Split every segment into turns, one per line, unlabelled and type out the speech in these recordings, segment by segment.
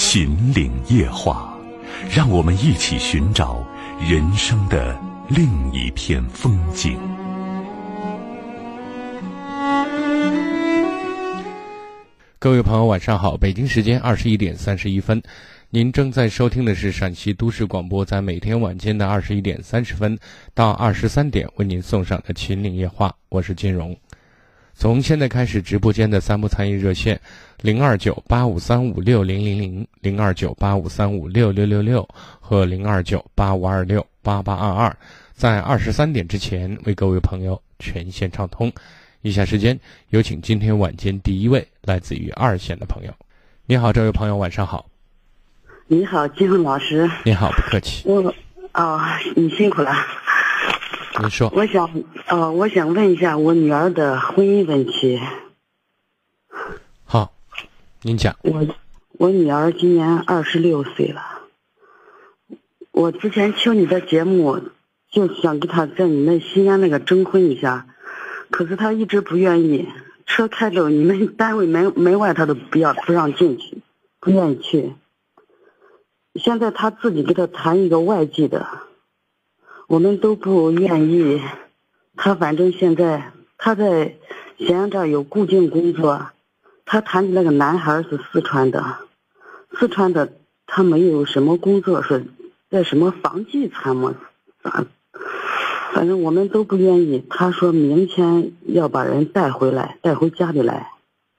秦岭夜话，让我们一起寻找人生的另一片风景。
各位朋友，晚上好！北京时间二十一点三十一分，您正在收听的是陕西都市广播，在每天晚间的二十一点三十分到二十三点为您送上的《秦岭夜话》，我是金荣。从现在开始，直播间的三部参与热线：零二九八五三五六零零零、零二九八五三五六六六六和零二九八五二六八八二二，在二十三点之前为各位朋友全线畅通。以下时间有请今天晚间第一位来自于二线的朋友。你好，这位朋友，晚上好。
你好，金凤老师。
你好，不客气。
我啊，你辛苦了。
您说。
我想，呃，我想问一下我女儿的婚姻问题。
好，您讲。
我我女儿今年二十六岁了。我之前听你的节目，就想跟她在你们西安那个征婚一下。可是她一直不愿意，车开着你们 单位门门外她都不要不让进去，不愿意去。现在她自己给她谈一个外地的，我们都不愿意。他反正现在他在咸阳这儿有固定工作，他谈的那个男孩是四川的，四川的他没有什么工作，是在什么房地产么咋？反正我们都不愿意。他说明天要把人带回来，带回家里来。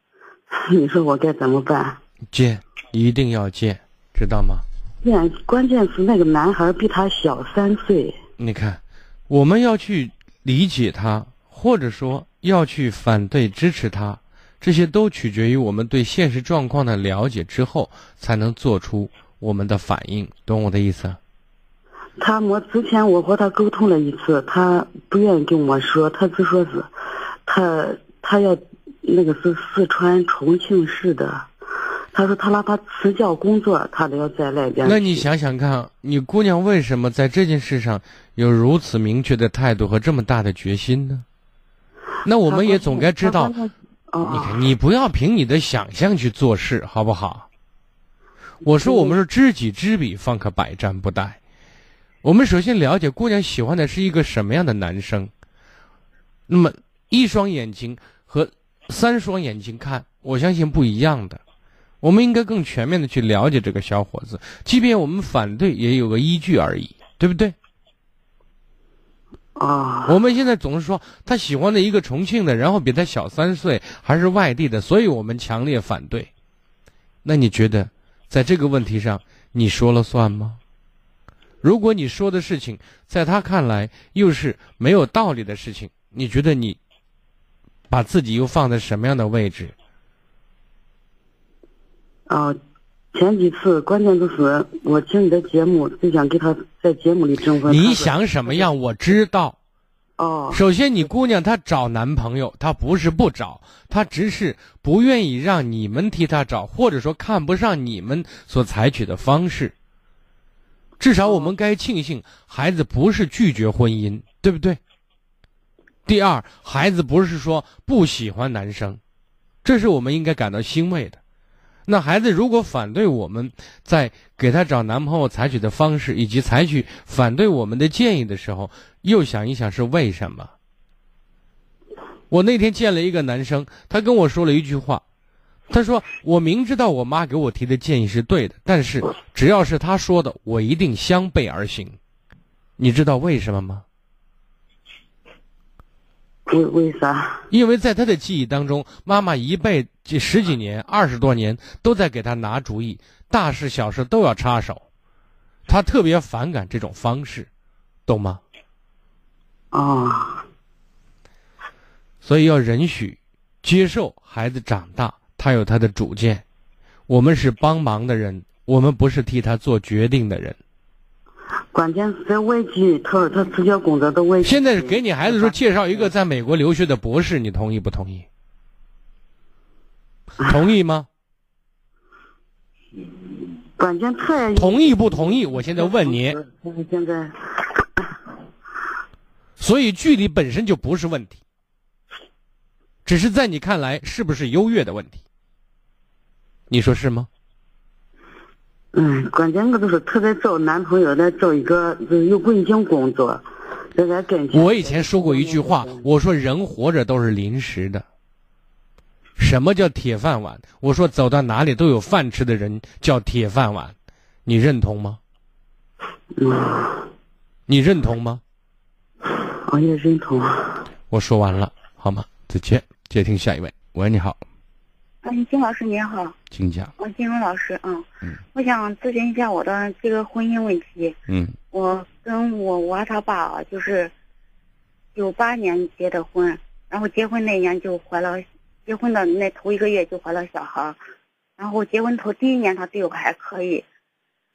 你说我该怎么办？
见，一定要见，知道吗？
见，关键是那个男孩比他小三岁。
你看，我们要去理解他，或者说要去反对支持他，这些都取决于我们对现实状况的了解之后，才能做出我们的反应。懂我的意思？
他我之前我和他沟通了一次，他不愿意跟我说，他只说是，他他要那个是四川重庆市的，他说他哪怕辞掉工作，他都要在那边。
那你想想看，你姑娘为什么在这件事上有如此明确的态度和这么大的决心呢？那我们也总该知道，你看你不要凭你的想象去做事，好不好？我说我们是知己知彼，方可百战不殆。我们首先了解姑娘喜欢的是一个什么样的男生。那么一双眼睛和三双眼睛看，我相信不一样的。我们应该更全面的去了解这个小伙子，即便我们反对，也有个依据而已，对不对？
啊。
我们现在总是说他喜欢的一个重庆的，然后比他小三岁，还是外地的，所以我们强烈反对。那你觉得，在这个问题上，你说了算吗？如果你说的事情在他看来又是没有道理的事情，你觉得你把自己又放在什么样的位置？
啊，前几次关键就是我听你的节目，就想给他在节目里征婚。
你想什么样？我知道。
哦。
首先，你姑娘她找男朋友，她不是不找，她只是不愿意让你们替她找，或者说看不上你们所采取的方式。至少我们该庆幸，孩子不是拒绝婚姻，对不对？第二，孩子不是说不喜欢男生，这是我们应该感到欣慰的。那孩子如果反对我们在给他找男朋友采取的方式，以及采取反对我们的建议的时候，又想一想是为什么？我那天见了一个男生，他跟我说了一句话。他说：“我明知道我妈给我提的建议是对的，但是只要是他说的，我一定相背而行。你知道为什么吗？
为为啥？
因为在他的记忆当中，妈妈一辈这十几年、二十多年都在给他拿主意，大事小事都要插手，他特别反感这种方式，懂吗？
啊，
所以要允许、接受孩子长大。”他有他的主见，我们是帮忙的人，我们不是替他做决定的人。
关键是在外地，他他直接工作到外地。
现在是给你孩子说介绍一个在美国留学的博士，你同意不同意？同意吗？
关键他也
同意不同意？我现在问你。
现在，
所以距离本身就不是问题，只是在你看来是不是优越的问题。你说是吗？
嗯，关键我就是特别找男朋友，来找一个有稳定工作。
我以前说过一句话，我说人活着都是临时的。什么叫铁饭碗？我说走到哪里都有饭吃的人叫铁饭碗，你认同吗？
嗯，
你认同吗？
我也认同。
我说完了，好吗？再见，接听下一位。喂，你好。
嗯，金老师您好，
请讲。
我金荣老师啊，
嗯，
我想咨询一下我的这个婚姻问题。
嗯，
我跟我娃他爸啊，就是九八年结的婚，然后结婚那年就怀了，结婚的那头一个月就怀了小孩，然后结婚头第一年他对我还可以，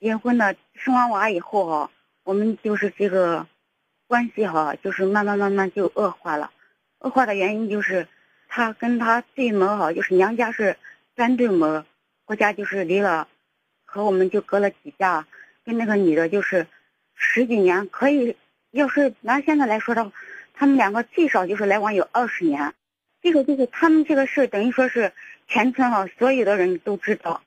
结婚的生完娃以后哈，我们就是这个关系哈，就是慢慢慢慢就恶化了，恶化的原因就是。他跟他对门哈，就是娘家是三对门，我家就是离了，和我们就隔了几家，跟那个女的就是十几年，可以要是拿现在来说的话，他们两个最少就是来往有二十年，这个就是他们这个事等于说是全村哈所有的人都知道，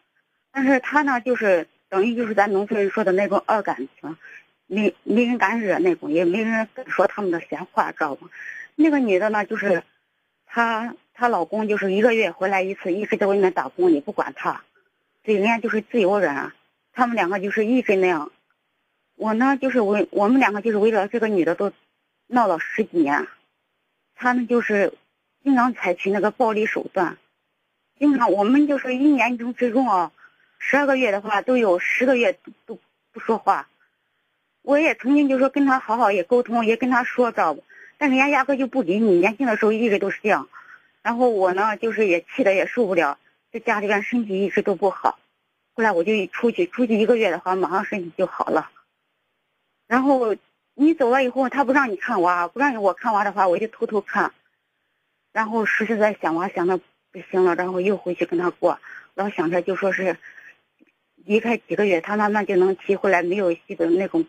但是他呢就是等于就是咱农村人说的那种二感情，没没人敢惹那种，也没人敢说他们的闲话，知道吗？那个女的呢就是。她她老公就是一个月回来一次，一直在外面打工，也不管她，对人家就是自由人，他们两个就是一直那样。我呢就是为我们两个就是为了这个女的都闹了十几年，他们就是经常采取那个暴力手段，经常我们就是一年中之中啊，十二个月的话都有十个月都不说话。我也曾经就说跟他好好也沟通，也跟他说知道不？但人家压根就不理你，年轻的时候一直都是这样，然后我呢，就是也气的也受不了，在家里边身体一直都不好，后来我就一出去，出去一个月的话，马上身体就好了。然后你走了以后，他不让你看娃，不让我看娃的话，我就偷偷看，然后实实在想娃想的不行了，然后又回去跟他过，老想着就说是离开几个月，他慢慢就能提回来没有戏的那种，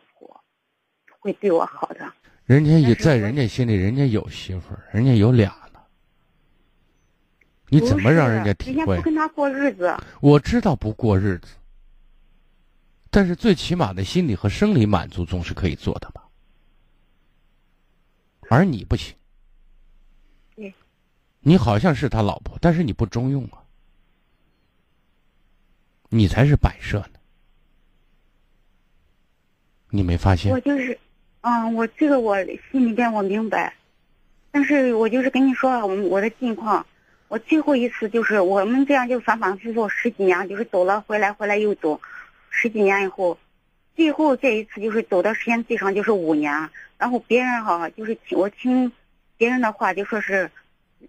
会对我好的。
人家也在人家心里，人家有媳妇儿，人家有俩呢。你怎么让人家体会？
人家不跟他过日子。
我知道不过日子，但是最起码的心理和生理满足总是可以做的吧？而你不行。
对。
你好像是他老婆，但是你不中用啊。你才是摆设呢。你没发现？
我就是。嗯，我这个我心里边我明白，但是我就是跟你说我我的近况，我最后一次就是我们这样就反反复复十几年，就是走了回来回来又走，十几年以后，最后这一次就是走的时间最长就是五年，然后别人哈就是我听别人的话就说是，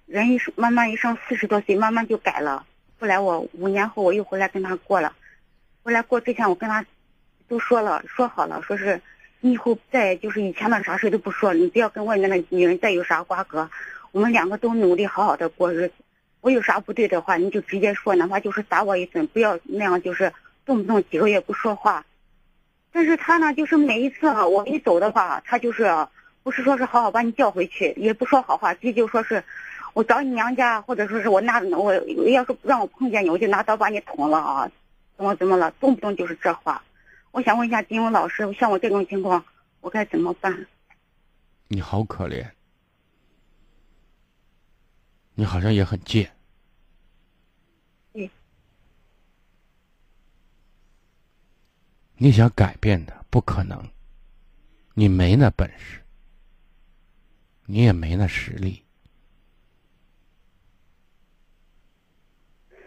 人一生慢慢一生四十多岁慢慢就改了，后来我五年后我又回来跟他过了，回来过之前我跟他都说了说好了说是。你以后再就是以前的啥事都不说，你不要跟外面的女人再有啥瓜葛。我们两个都努力好好的过日子。我有啥不对的话，你就直接说，哪怕就是打我一顿，不要那样就是动不动几个月不说话。但是他呢，就是每一次啊，我一走的话，他就是不是说是好好把你叫回去，也不说好话，直接就说是我找你娘家，或者说是我拿我要是让我碰见你，我就拿刀把你捅了啊，怎么怎么了，动不动就是这话。我想问一下金文老师，像我这种情况，我该怎么办？
你好可怜，你好像也很贱。
对。
你想改变的不可能，你没那本事，你也没那实力。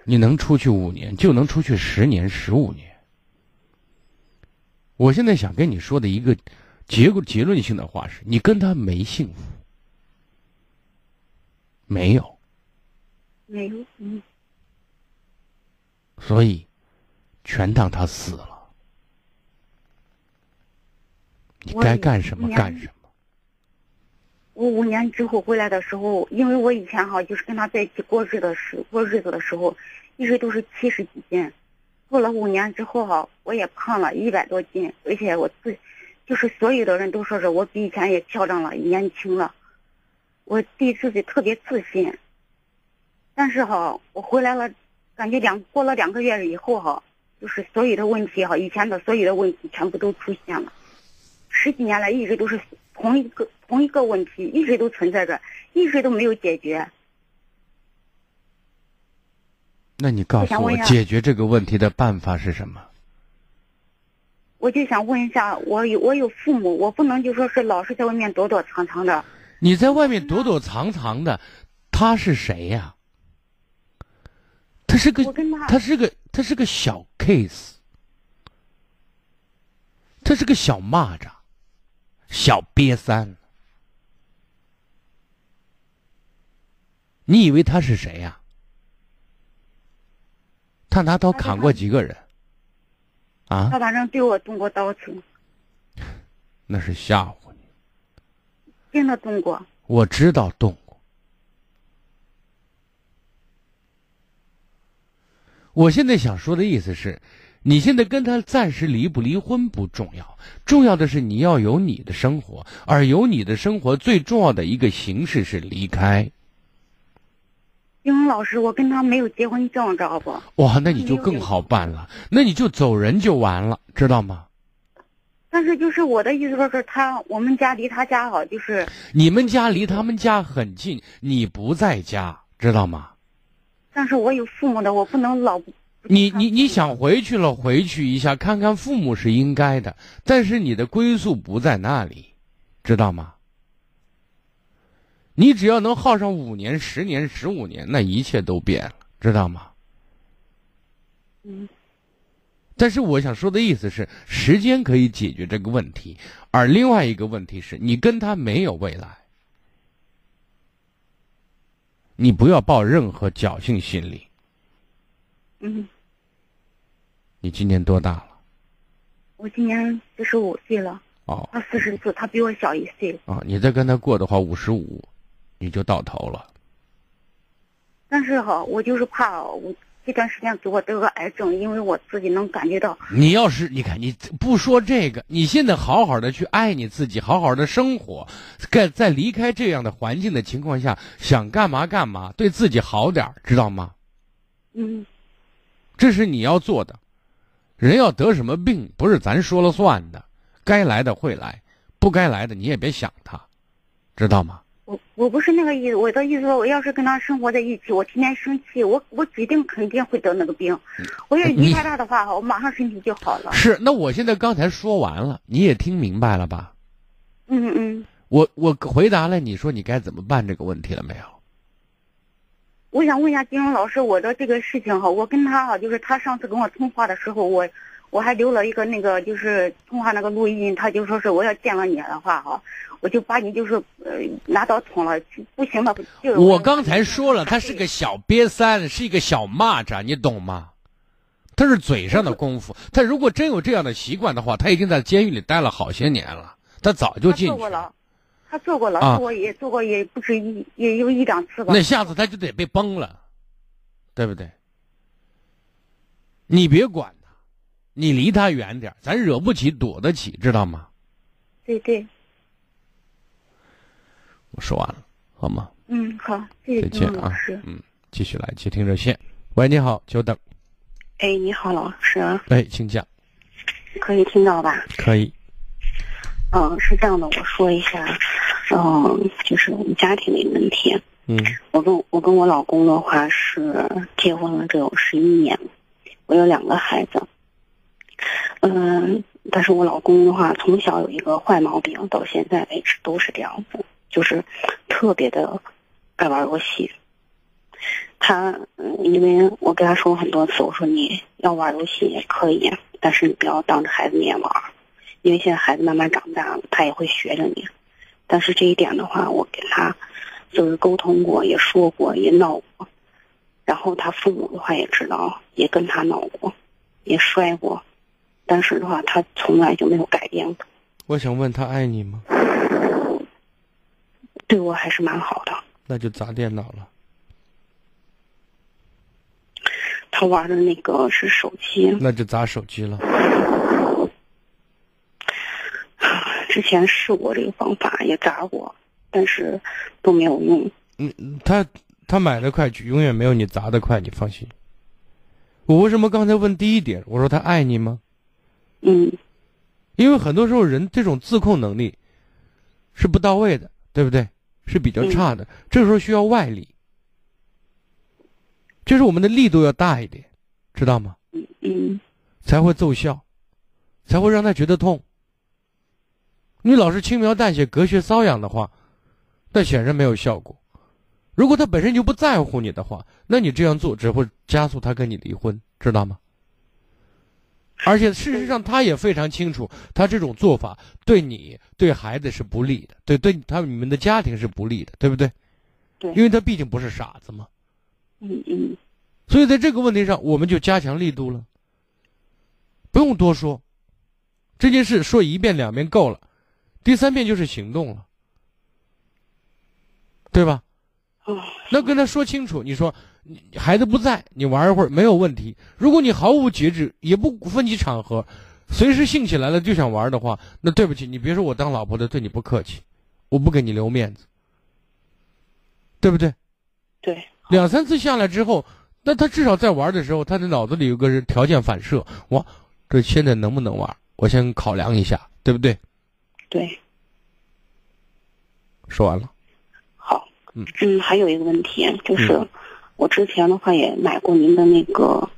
你能出去五年，就能出去十年、十五年。我现在想跟你说的一个结果结论性的话是：你跟他没幸福，没有，
没有，嗯。
所以，全当他死了。你该干什么干什么。
我五年之后回来的时候，因为我以前哈就是跟他在一起过日的时过日子的时候，一直都是七十几斤，过了五年之后哈，我也胖了一百多斤，而且我自，就是所有的人都说是我比以前也漂亮了，年轻了，我对自己特别自信。但是哈，我回来了，感觉两过了两个月以后哈，就是所有的问题哈，以前的所有的问题全部都出现了。十几年来一直都是同一个同一个问题，一直都存在着，一直都没有解决。
那你告诉我解决这个问题的办法是什么？
我就想问一下，我有我有父母，我不能就说是老是在外面躲躲藏藏的。
你在外面躲躲藏藏的，他是谁呀、他是个
他
他是个他是个小 case，他是个小蚂蚱，小瘪三。你以为他是谁呀、他拿刀砍过几个人？啊，
他反正对我动过刀子，
那是吓唬你。
真的动过。
我知道动过。我现在想说的意思是，你现在跟他暂时离不离婚不重要，重要的是你要有你的生活，而有你的生活最重要的一个形式是离开。
英文老师，我跟他没有结婚证，知道不？
哇，那你就更好办了，那你就走人就完了，知道吗？
但是就是我的意思说是他，我们家离他家好，就是
你们家离他们家很近，你不在家，知道吗？
但是我有父母的，我不能老。
你你你想回去了，回去一下看看父母是应该的，但是你的归宿不在那里，知道吗？你只要能耗上五年、十年、十五年，那一切都变了，知道吗？
嗯，
但是我想说的意思是，时间可以解决这个问题，而另外一个问题是你跟他没有未来，你不要抱任何侥幸心理。
嗯，
你今年多大了？
我今年四十五岁了，
哦
他四十四，他比我小一岁。
啊，你再跟他过的话，五十五，你就到头了。
但是哈，我就是怕我这段时间给我得个癌症，因为我自己能感觉到，
你要是你看，你不说这个，你现在好好的去爱你自己，好好的生活，在在离开这样的环境的情况下，想干嘛干嘛，对自己好点儿知道吗？
嗯
这是你要做的。人要得什么病，不是咱说了算的，该来的会来，不该来的你也别想他，知道吗？
我我不是那个意思，我的意思说，我要是跟他生活在一起，我天天生气，我我指定肯定会得那个病。我要离开他的话，我马上身体就好了。
是，那我现在刚才说完了，你也听明白了吧？
嗯嗯，
我我回答了，你说你该怎么办这个问题了没有？
我想问一下金荣老师，我的这个事情哈，我跟他哈，就是他上次跟我通话的时候，我我还留了一个那个就是通话那个录音，他就说是我要见了你的话哈，我就把你就是呃拿刀捅了，不行了就
我刚才说了，他是个小瘪三，是一个小蚂蚱，你懂吗？他是嘴上的功夫。他如果真有这样的习惯的话，他已经在监狱里待了好些年了，他早就
他
进去了。
做过了，他做过了，
啊
我也做过，也不止一也有一两次吧。
那下次他就得被崩了，对不对？你别管他，你离他远点儿咱惹不起，躲得起，知道吗？
对对，
我说完了，好吗？
嗯，好，谢谢金
再见啊嗯，继续来接听热线。喂，你好，久等。
哎，你好，老师，
哎，请讲，
可以听到吧？
可以。
嗯，是这样的，我说一下，嗯，就是我们家庭的问题。
嗯
我跟我跟我老公的话是结婚了，这有十一年，我有两个孩子。嗯，但是我老公的话从小有一个坏毛病，到现在为止都是这样子，就是特别的爱玩游戏。他，因为我跟他说过很多次，我说你要玩游戏也可以，但是你不要当着孩子面玩，因为现在孩子慢慢长大了，他也会学着你。但是这一点的话，我跟他就是沟通过，也说过，也闹过。然后他父母的话也知道，也跟他闹过。
也摔过，但是的话，他从来就没有改变过，
我想问他爱你吗？
对我还是蛮好的。
那就砸电脑了。
他玩的那个是手机，
那就砸手机了。
之前试过这个方法，也砸过，但是都没有用。
嗯，他他买的快，永远没有你砸的快，你放心。我为什么刚才问第一点？我说他爱你吗？
嗯，
因为很多时候人这种自控能力是不到位的，对不对？是比较差的，这个时候需要外力，就是我们的力度要大一点，知道吗？
嗯嗯，
才会奏效，才会让他觉得痛。你老是轻描淡写、隔靴搔痒的话，那显然没有效果。如果他本身就不在乎你的话，那你这样做只会加速他跟你离婚，知道吗？而且事实上，他也非常清楚，他这种做法对你、对孩子是不利的，对对他你们的家庭是不利的，对不对？
对，
因为他毕竟不是傻子嘛。
嗯嗯。
所以在这个问题上，我们就加强力度了，不用多说，这件事说一遍两遍够了。第三遍就是行动了，对吧？那跟他说清楚，你说孩子不在，你玩一会儿没有问题。如果你毫无节制，也不分析场合，随时兴起来了就想玩的话，那对不起，你别说我当老婆的对你不客气，我不给你留面子，对不对？
对。
两三次下来之后，那他至少在玩的时候，他的脑子里有个条件反射，我，这现在能不能玩？我先考量一下，对不对？
对，
说完了。
好，嗯嗯，还有一个问题就是，我之前的话也买过您的那个，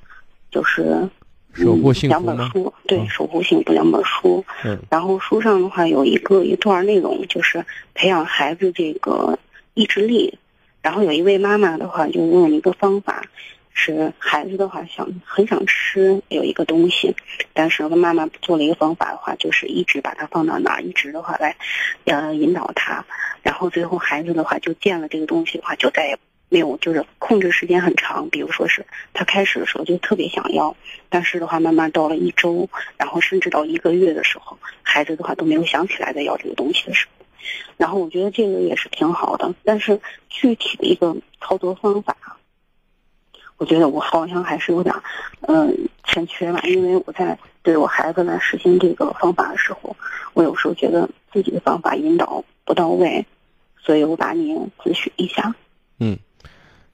就是
守护幸
福两本书，对，守护幸福两本书。嗯。然后书上的话有一个一段内容，就是培养孩子这个意志力。然后有一位妈妈的话就问一个方法。是孩子的话想很想吃有一个东西，但是妈妈做了一个方法的话，就是一直把它放到哪儿，一直的话来，呃引导他，然后最后孩子的话就见了这个东西的话，就再也没有就是控制时间很长，比如说是他开始的时候就特别想要，但是的话慢慢到了一周，然后甚至到一个月的时候，孩子的话都没有想起来再要这个东西的时候，然后我觉得这个也是挺好的，但是具体的一个操作方法。我觉得我好像还是有点，嗯，欠缺吧。因为我在对我孩子来实行这个方法的时候，我有时候觉得自己的方法引导不到位，所以我把你咨询一下。
嗯，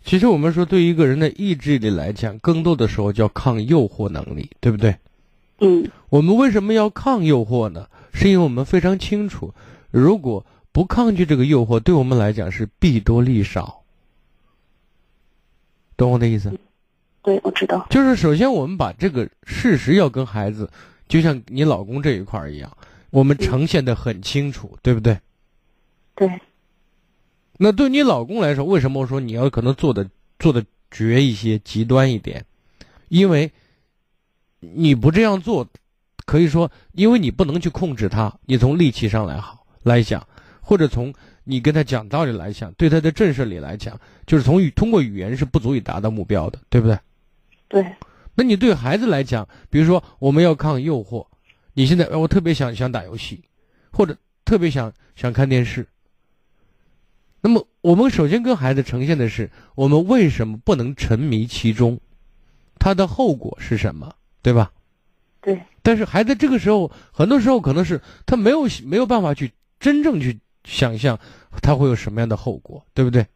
其实我们说，对于一个人的意志力来讲，更多的时候叫抗诱惑能力，对不对？
嗯。
我们为什么要抗诱惑呢？是因为我们非常清楚，如果不抗拒这个诱惑，对我们来讲是弊多利少。懂我的意思？
对，我知道。
就是首先，我们把这个事实要跟孩子，就像你老公这一块儿一样，我们呈现的很清楚，对不对？
对。
那对你老公来说，为什么我说你要可能做的做的绝一些、极端一点？因为你不这样做，可以说，因为你不能去控制他，你从力气上来好来讲，或者从。你跟他讲道理来讲，对他的震慑力来讲，就是从语通过语言是不足以达到目标的，对不对？
对。
那你对孩子来讲，比如说我们要抗诱惑，你现在我特别想想打游戏，或者特别想想看电视。那么我们首先跟孩子呈现的是，我们为什么不能沉迷其中？它的后果是什么？对吧？
对。
但是孩子这个时候，很多时候可能是他没有没有办法去真正去。想象他会有什么样的后果，对不对？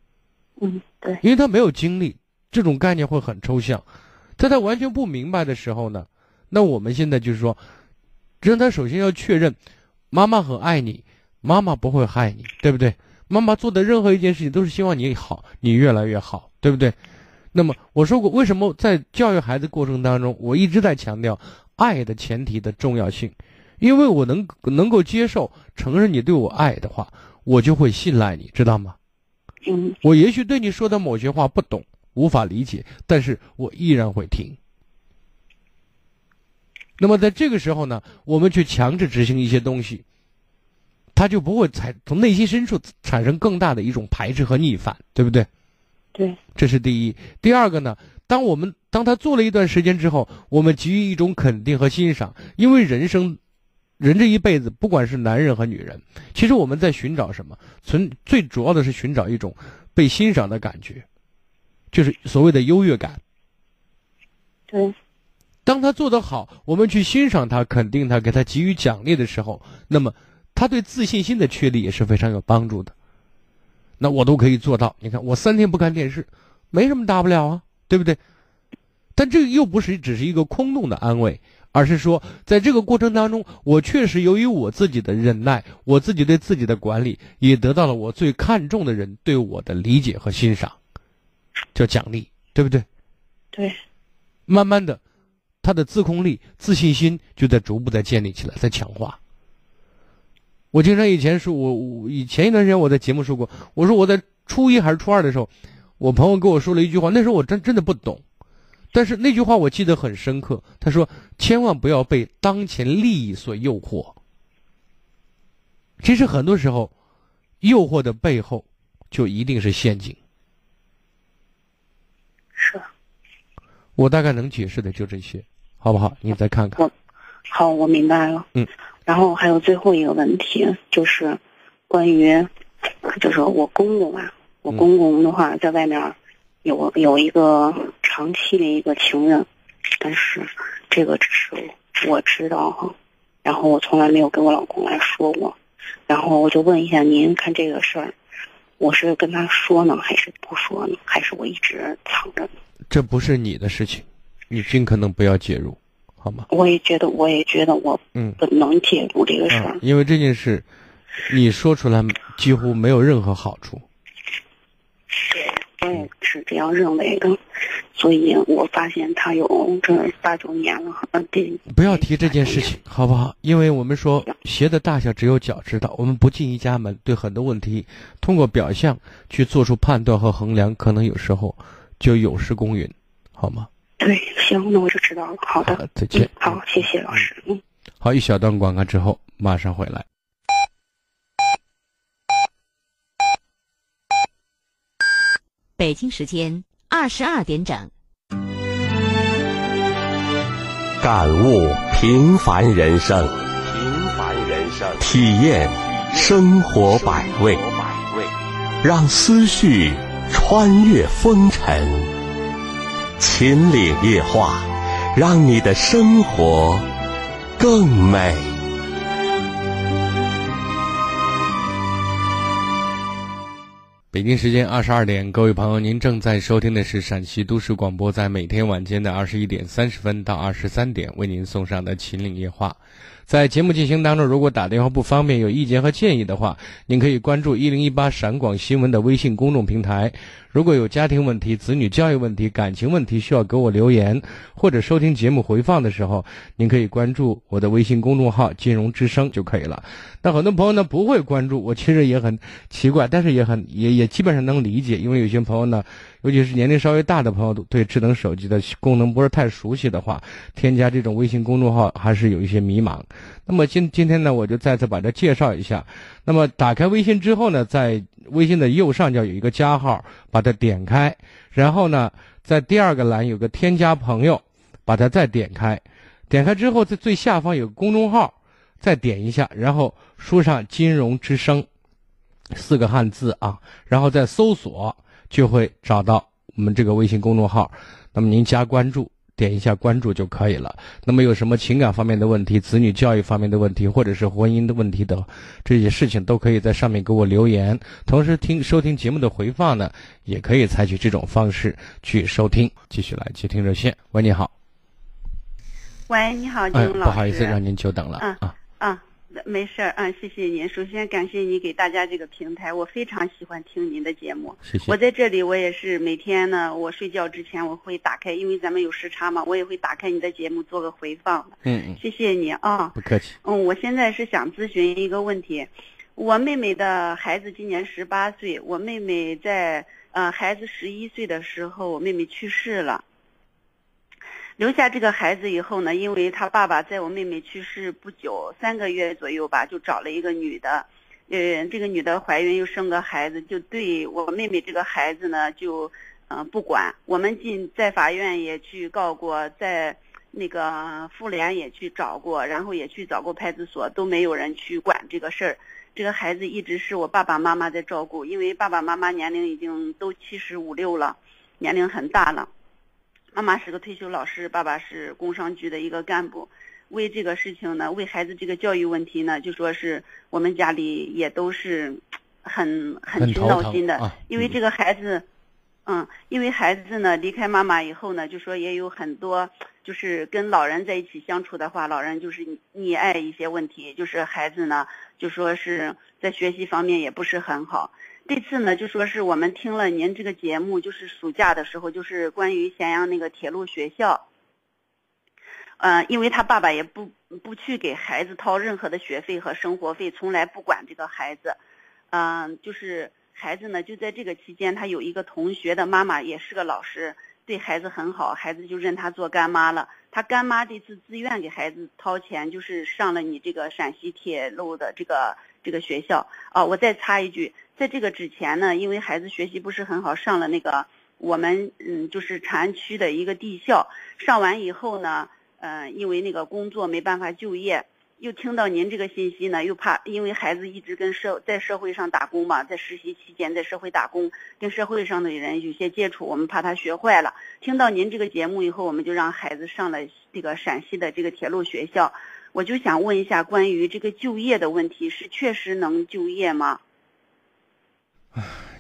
嗯，对。
因为他没有经历，这种概念会很抽象。在他完全不明白的时候呢，那我们现在就是说，让他首先要确认，妈妈很爱你，妈妈不会害你，对不对？妈妈做的任何一件事情都是希望你好，你越来越好，对不对？那么我说过，为什么在教育孩子过程当中，我一直在强调爱的前提的重要性。因为我能能够接受承认你对我爱的话，我就会信赖你，知道吗？
嗯。
我也许对你说的某些话不懂，无法理解，但是我依然会听。那么在这个时候呢，我们去强制执行一些东西，他就不会产从内心深处产生更大的一种排斥和逆反，对不对？
对。
这是第一。第二个呢，当我们当他做了一段时间之后，我们给予一种肯定和欣赏，因为人生，人这一辈子，不管是男人和女人，其实我们在寻找什么？存最主要的是寻找一种被欣赏的感觉，就是所谓的优越感。
对，
当他做得好，我们去欣赏他、肯定他、给他给予奖励的时候，那么他对自信心的确立也是非常有帮助的。那我都可以做到，你看我三天不看电视，没什么大不了啊，对不对？但这又不是只是一个空洞的安慰，而是说，在这个过程当中，我确实由于我自己的忍耐，我自己对自己的管理，也得到了我最看重的人对我的理解和欣赏，叫奖励，对不对？
对。
慢慢的，他的自控力、自信心就在逐步在建立起来，在强化。我经常以前说，我我以前一段时间我在节目说过，我说我在初一还是初二的时候，我朋友跟我说了一句话，那时候我真真的不懂，但是那句话我记得很深刻。他说：“千万不要被当前利益所诱惑。”其实很多时候，诱惑的背后就一定是陷阱。
是。
我大概能解释的就这些，好不好？你再看看。
好，我明白了。
嗯。
然后还有最后一个问题，就是关于，就是我公公啊，我公公的话在外面有有一个长期的一个情人，但是这个只是我知道哈，然后我从来没有跟我老公来说过，然后我就问一下您，看这个事儿，我是跟他说呢，还是不说呢？还是我一直藏着呢？
这不是你的事情，你尽可能不要介入。好吗？
我也觉得，我也觉得，我嗯不能介入这个事儿，
因为这件事，你说出来几乎没有任何好处。
对，我也是这样认为的，所以我发现他有这八九年了，嗯，对。
不要提这件事情，好不好？因为我们说鞋的大小只有脚知道，我们不进一家门，对很多问题通过表象去做出判断和衡量，可能有时候就有失公允，好吗？
对，行，那我就知道了。好的，
再见。
好，谢谢老师。嗯，
好，一小段广告之后马上回来。
北京时间二十二点整。
感悟平凡人生，平凡人生，体验生活百味，让思绪穿越风尘。秦岭夜话，让你的生活更美。
北京时间二十二点，各位朋友，您正在收听的是陕西都市广播，在每天晚间的二十一点三十分到二十三点为您送上的秦岭夜话。在节目进行当中，如果打电话不方便，有意见和建议的话，您可以关注一零一八陕广新闻的微信公众平台。如果有家庭问题、子女教育问题、感情问题需要给我留言，或者收听节目回放的时候，您可以关注我的微信公众号“金融之声”就可以了。那很多朋友呢不会关注，我其实也很奇怪，但是也很也也基本上能理解，因为有些朋友呢，尤其是年龄稍微大的朋友，对智能手机的功能不是太熟悉的话，添加这种微信公众号还是有一些迷茫。那么今今天呢，我就再次把它介绍一下。那么打开微信之后呢，在微信的右上角有一个加号，把它点开，然后呢，在第二个栏有个添加朋友，把它再点开，点开之后在最下方有个公众号，再点一下，然后输上“金融之声”四个汉字啊，然后再搜索，就会找到我们这个微信公众号，那么您加关注。点一下关注就可以了。那么有什么情感方面的问题、子女教育方面的问题，或者是婚姻的问题等这些事情，都可以在上面给我留言。同时听收听节目的回放呢，也可以采取这种方式去收听。继续来接听热线。喂，你好。
喂，你好，金老师。
不好意思，让您久等了。
啊啊。没事儿啊，谢谢您。首先感谢你给大家这个平台，我非常喜欢听您的节目。
谢谢。
我在这里，我也是每天呢，我睡觉之前我会打开，因为咱们有时差嘛，我也会打开你的节目做个回放。
嗯嗯。
谢谢你啊。
不客气。
嗯，我现在是想咨询一个问题，我妹妹的孩子今年十八岁，我妹妹在呃孩子十一岁的时候，我妹妹去世了。留下这个孩子以后呢，因为他爸爸在我妹妹去世不久，三个月左右吧，就找了一个女的，呃，这个女的怀孕又生个孩子，就对我妹妹这个孩子呢，就呃不管。我们进在法院也去告过，在那个妇联也去找过，然后也去找过派出所，都没有人去管这个事儿。这个孩子一直是我爸爸妈妈在照顾，因为爸爸妈妈年龄已经都七十五六了，年龄很大了。妈妈是个退休老师，爸爸是工商局的一个干部。为这个事情呢，为孩子这个教育问题呢，就说是我们家里也都是很很去闹心的，因为这个孩子，嗯，因为孩子呢离开妈妈以后呢，就说也有很多就是跟老人在一起相处的话，老人就是溺爱一些问题，就是孩子呢。就说是在学习方面也不是很好。这次呢，就说是我们听了您这个节目，就是暑假的时候，就是关于咸阳那个铁路学校。嗯，因为他爸爸也不不去给孩子掏任何的学费和生活费，从来不管这个孩子。嗯，就是孩子呢，就在这个期间，他有一个同学的妈妈也是个老师。对孩子很好，孩子就认他做干妈了。他干妈这次自愿给孩子掏钱，就是上了你这个陕西铁路的这个这个学校。哦，我再插一句，在这个之前呢，因为孩子学习不是很好，上了那个我们嗯就是长安区的一个地校。上完以后呢，嗯，因为那个工作没办法就业。又听到您这个信息呢，又怕因为孩子一直跟社在社会上打工嘛，在实习期间在社会打工，跟社会上的人有些接触，我们怕他学坏了。听到您这个节目以后，我们就让孩子上了这个陕西的这个铁路学校。我就想问一下，关于这个就业的问题，是确实能就业吗？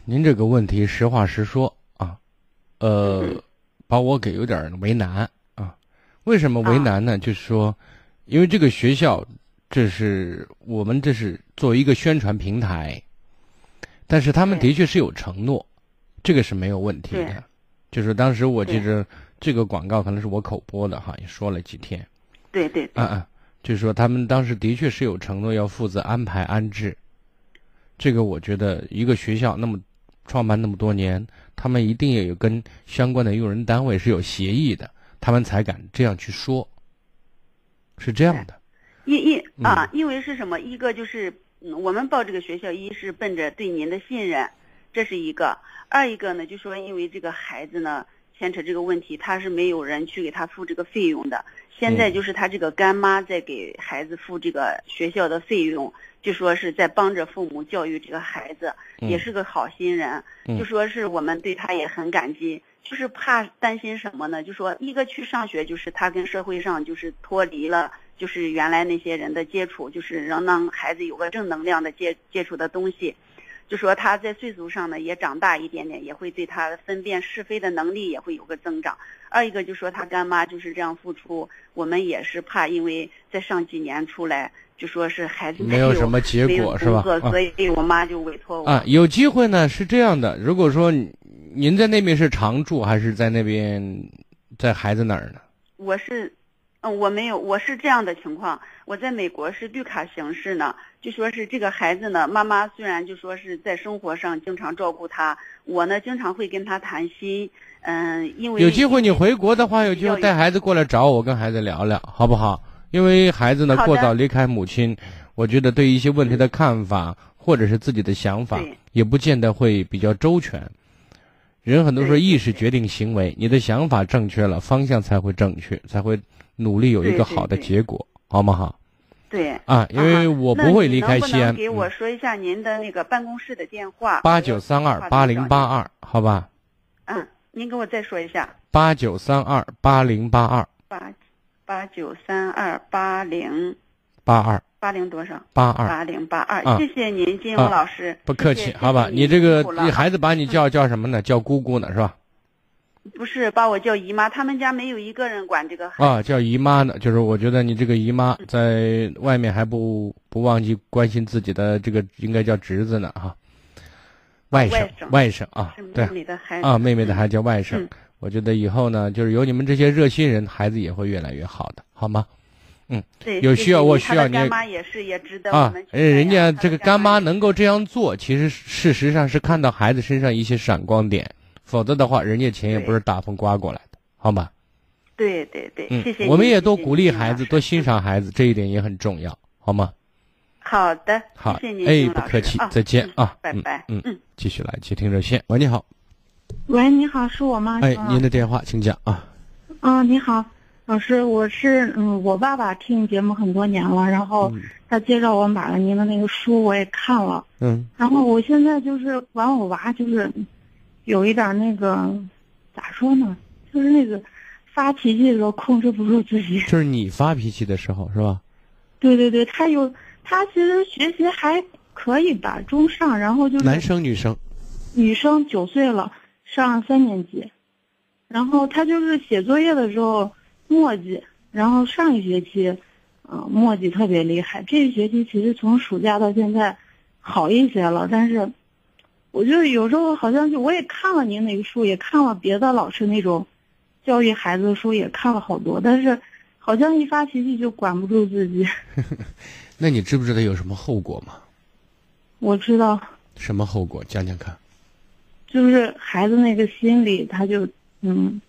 您这个问题实话实说啊，呃，把我给有点为难啊。为什么为难呢？就是说。因为这个学校，这是我们这是作为一个宣传平台，但是他们的确是有承诺，这个是没有问题的。就是当时我记着这个广告可能是我口播的哈，也说了几天。
对对。
啊啊，就是说他们当时的确是有承诺要负责安排安置。这个我觉得一个学校那么创办那么多年，他们一定也有跟相关的用人单位是有协议的，他们才敢这样去说。是这样的，
因因啊，因为是什么？一个就是我们报这个学校，一是奔着对您的信任，这是一个；二一个呢，就说因为这个孩子呢牵扯这个问题，他是没有人去给他付这个费用的。现在就是他这个干妈在给孩子付这个学校的费用，就说是在帮着父母教育这个孩子，也是个好心人。就说是我们对他也很感激。就是怕担心什么呢？就说一个去上学，就是他跟社会上就是脱离了，就是原来那些人的接触，就是能让孩子有个正能量的接接触的东西。就说他在岁数上呢也长大一点点，也会对他分辨是非的能力也会有个增长。二一个就说他干妈就是这样付出，我们也是怕，因为再上几年出来。就说是孩子
没有什么结果是吧？
所以我妈就委托我
啊。有机会呢是这样的，如果说您在那边是常住还是在那边，在孩子那儿呢？
我是，嗯，我没有，我是这样的情况，我在美国是绿卡形式呢。就说是这个孩子呢，妈妈虽然就说是在生活上经常照顾他，我呢经常会跟他谈心，嗯，因为
有机会你回国的话，有机会带孩子过来找我，跟孩子聊聊，好不好？因为孩子呢过早离开母亲，我觉得对一些问题的看法或者是自己的想法，也不见得会比较周全。人很多时候意识决定行为，你的想法正确了，方向才会正确，才会努力有一个好的结果，好吗？好。
对。
啊，因为我不会离开西安。
给我说一下您的那个办公室的电话。
八九三二八零八二，好吧。
嗯，您给我再说一下。
八九三二八零八二。
八。八九三二八零
八二
八零多少？
八二
八零八二。谢谢您，金勇老师。
不客气，好吧？你这个你孩子把你叫叫什么呢？叫姑姑呢，是吧？
不是，把我叫姨妈。他们家没有一个人管这个孩子。
啊，叫姨妈呢，就是我觉得你这个姨妈在外面还不不忘记关心自己的这个应该叫侄子呢，哈。外甥，外甥啊，对啊，妹妹的孩子叫外甥。我觉得以后呢，就是有你们这些热心人，孩子也会越来越好的，好吗？嗯，对有需要我需要你。干
妈也是也值得
啊，人家这个干妈能够这样做，其实事实上是看到孩子身上一些闪光点，否则的话，人家钱也不是大风刮过来的，好吗？
对对对，谢谢。
我们也多鼓励孩子，多欣赏孩子，这一点也很重要，好吗？
好的，
好，
谢谢您，
哎，不客气，再见啊，
拜拜，
嗯嗯，继续来接听热线，喂，你好。
喂，你好，是我吗？
哎，您的电话，请讲啊。
嗯，你好，老师，我是嗯，我爸爸听你节目很多年了，然后他介绍我买了您的那个书，我也看了，
嗯
然后我现在就是管我娃就是有一点那个咋说呢，就是那个发脾气的时候控制不住自己。
就是你发脾气的时候是吧？
对对对，他有他其实学习还可以吧，中上，然后就是
男生女生？
女生九岁了，上三年级，然后他就是写作业的时候墨迹，然后上一学期，嗯、墨迹特别厉害。这一学期其实从暑假到现在好一些了，但是我就有时候好像就我也看了您那个书，也看了别的老师那种教育孩子的书，也看了好多，但是好像一发脾气就管不住自己。
那你知不知道有什么后果吗？
我知道，
什么后果？讲讲看。
就是孩子那个心理，他就嗯，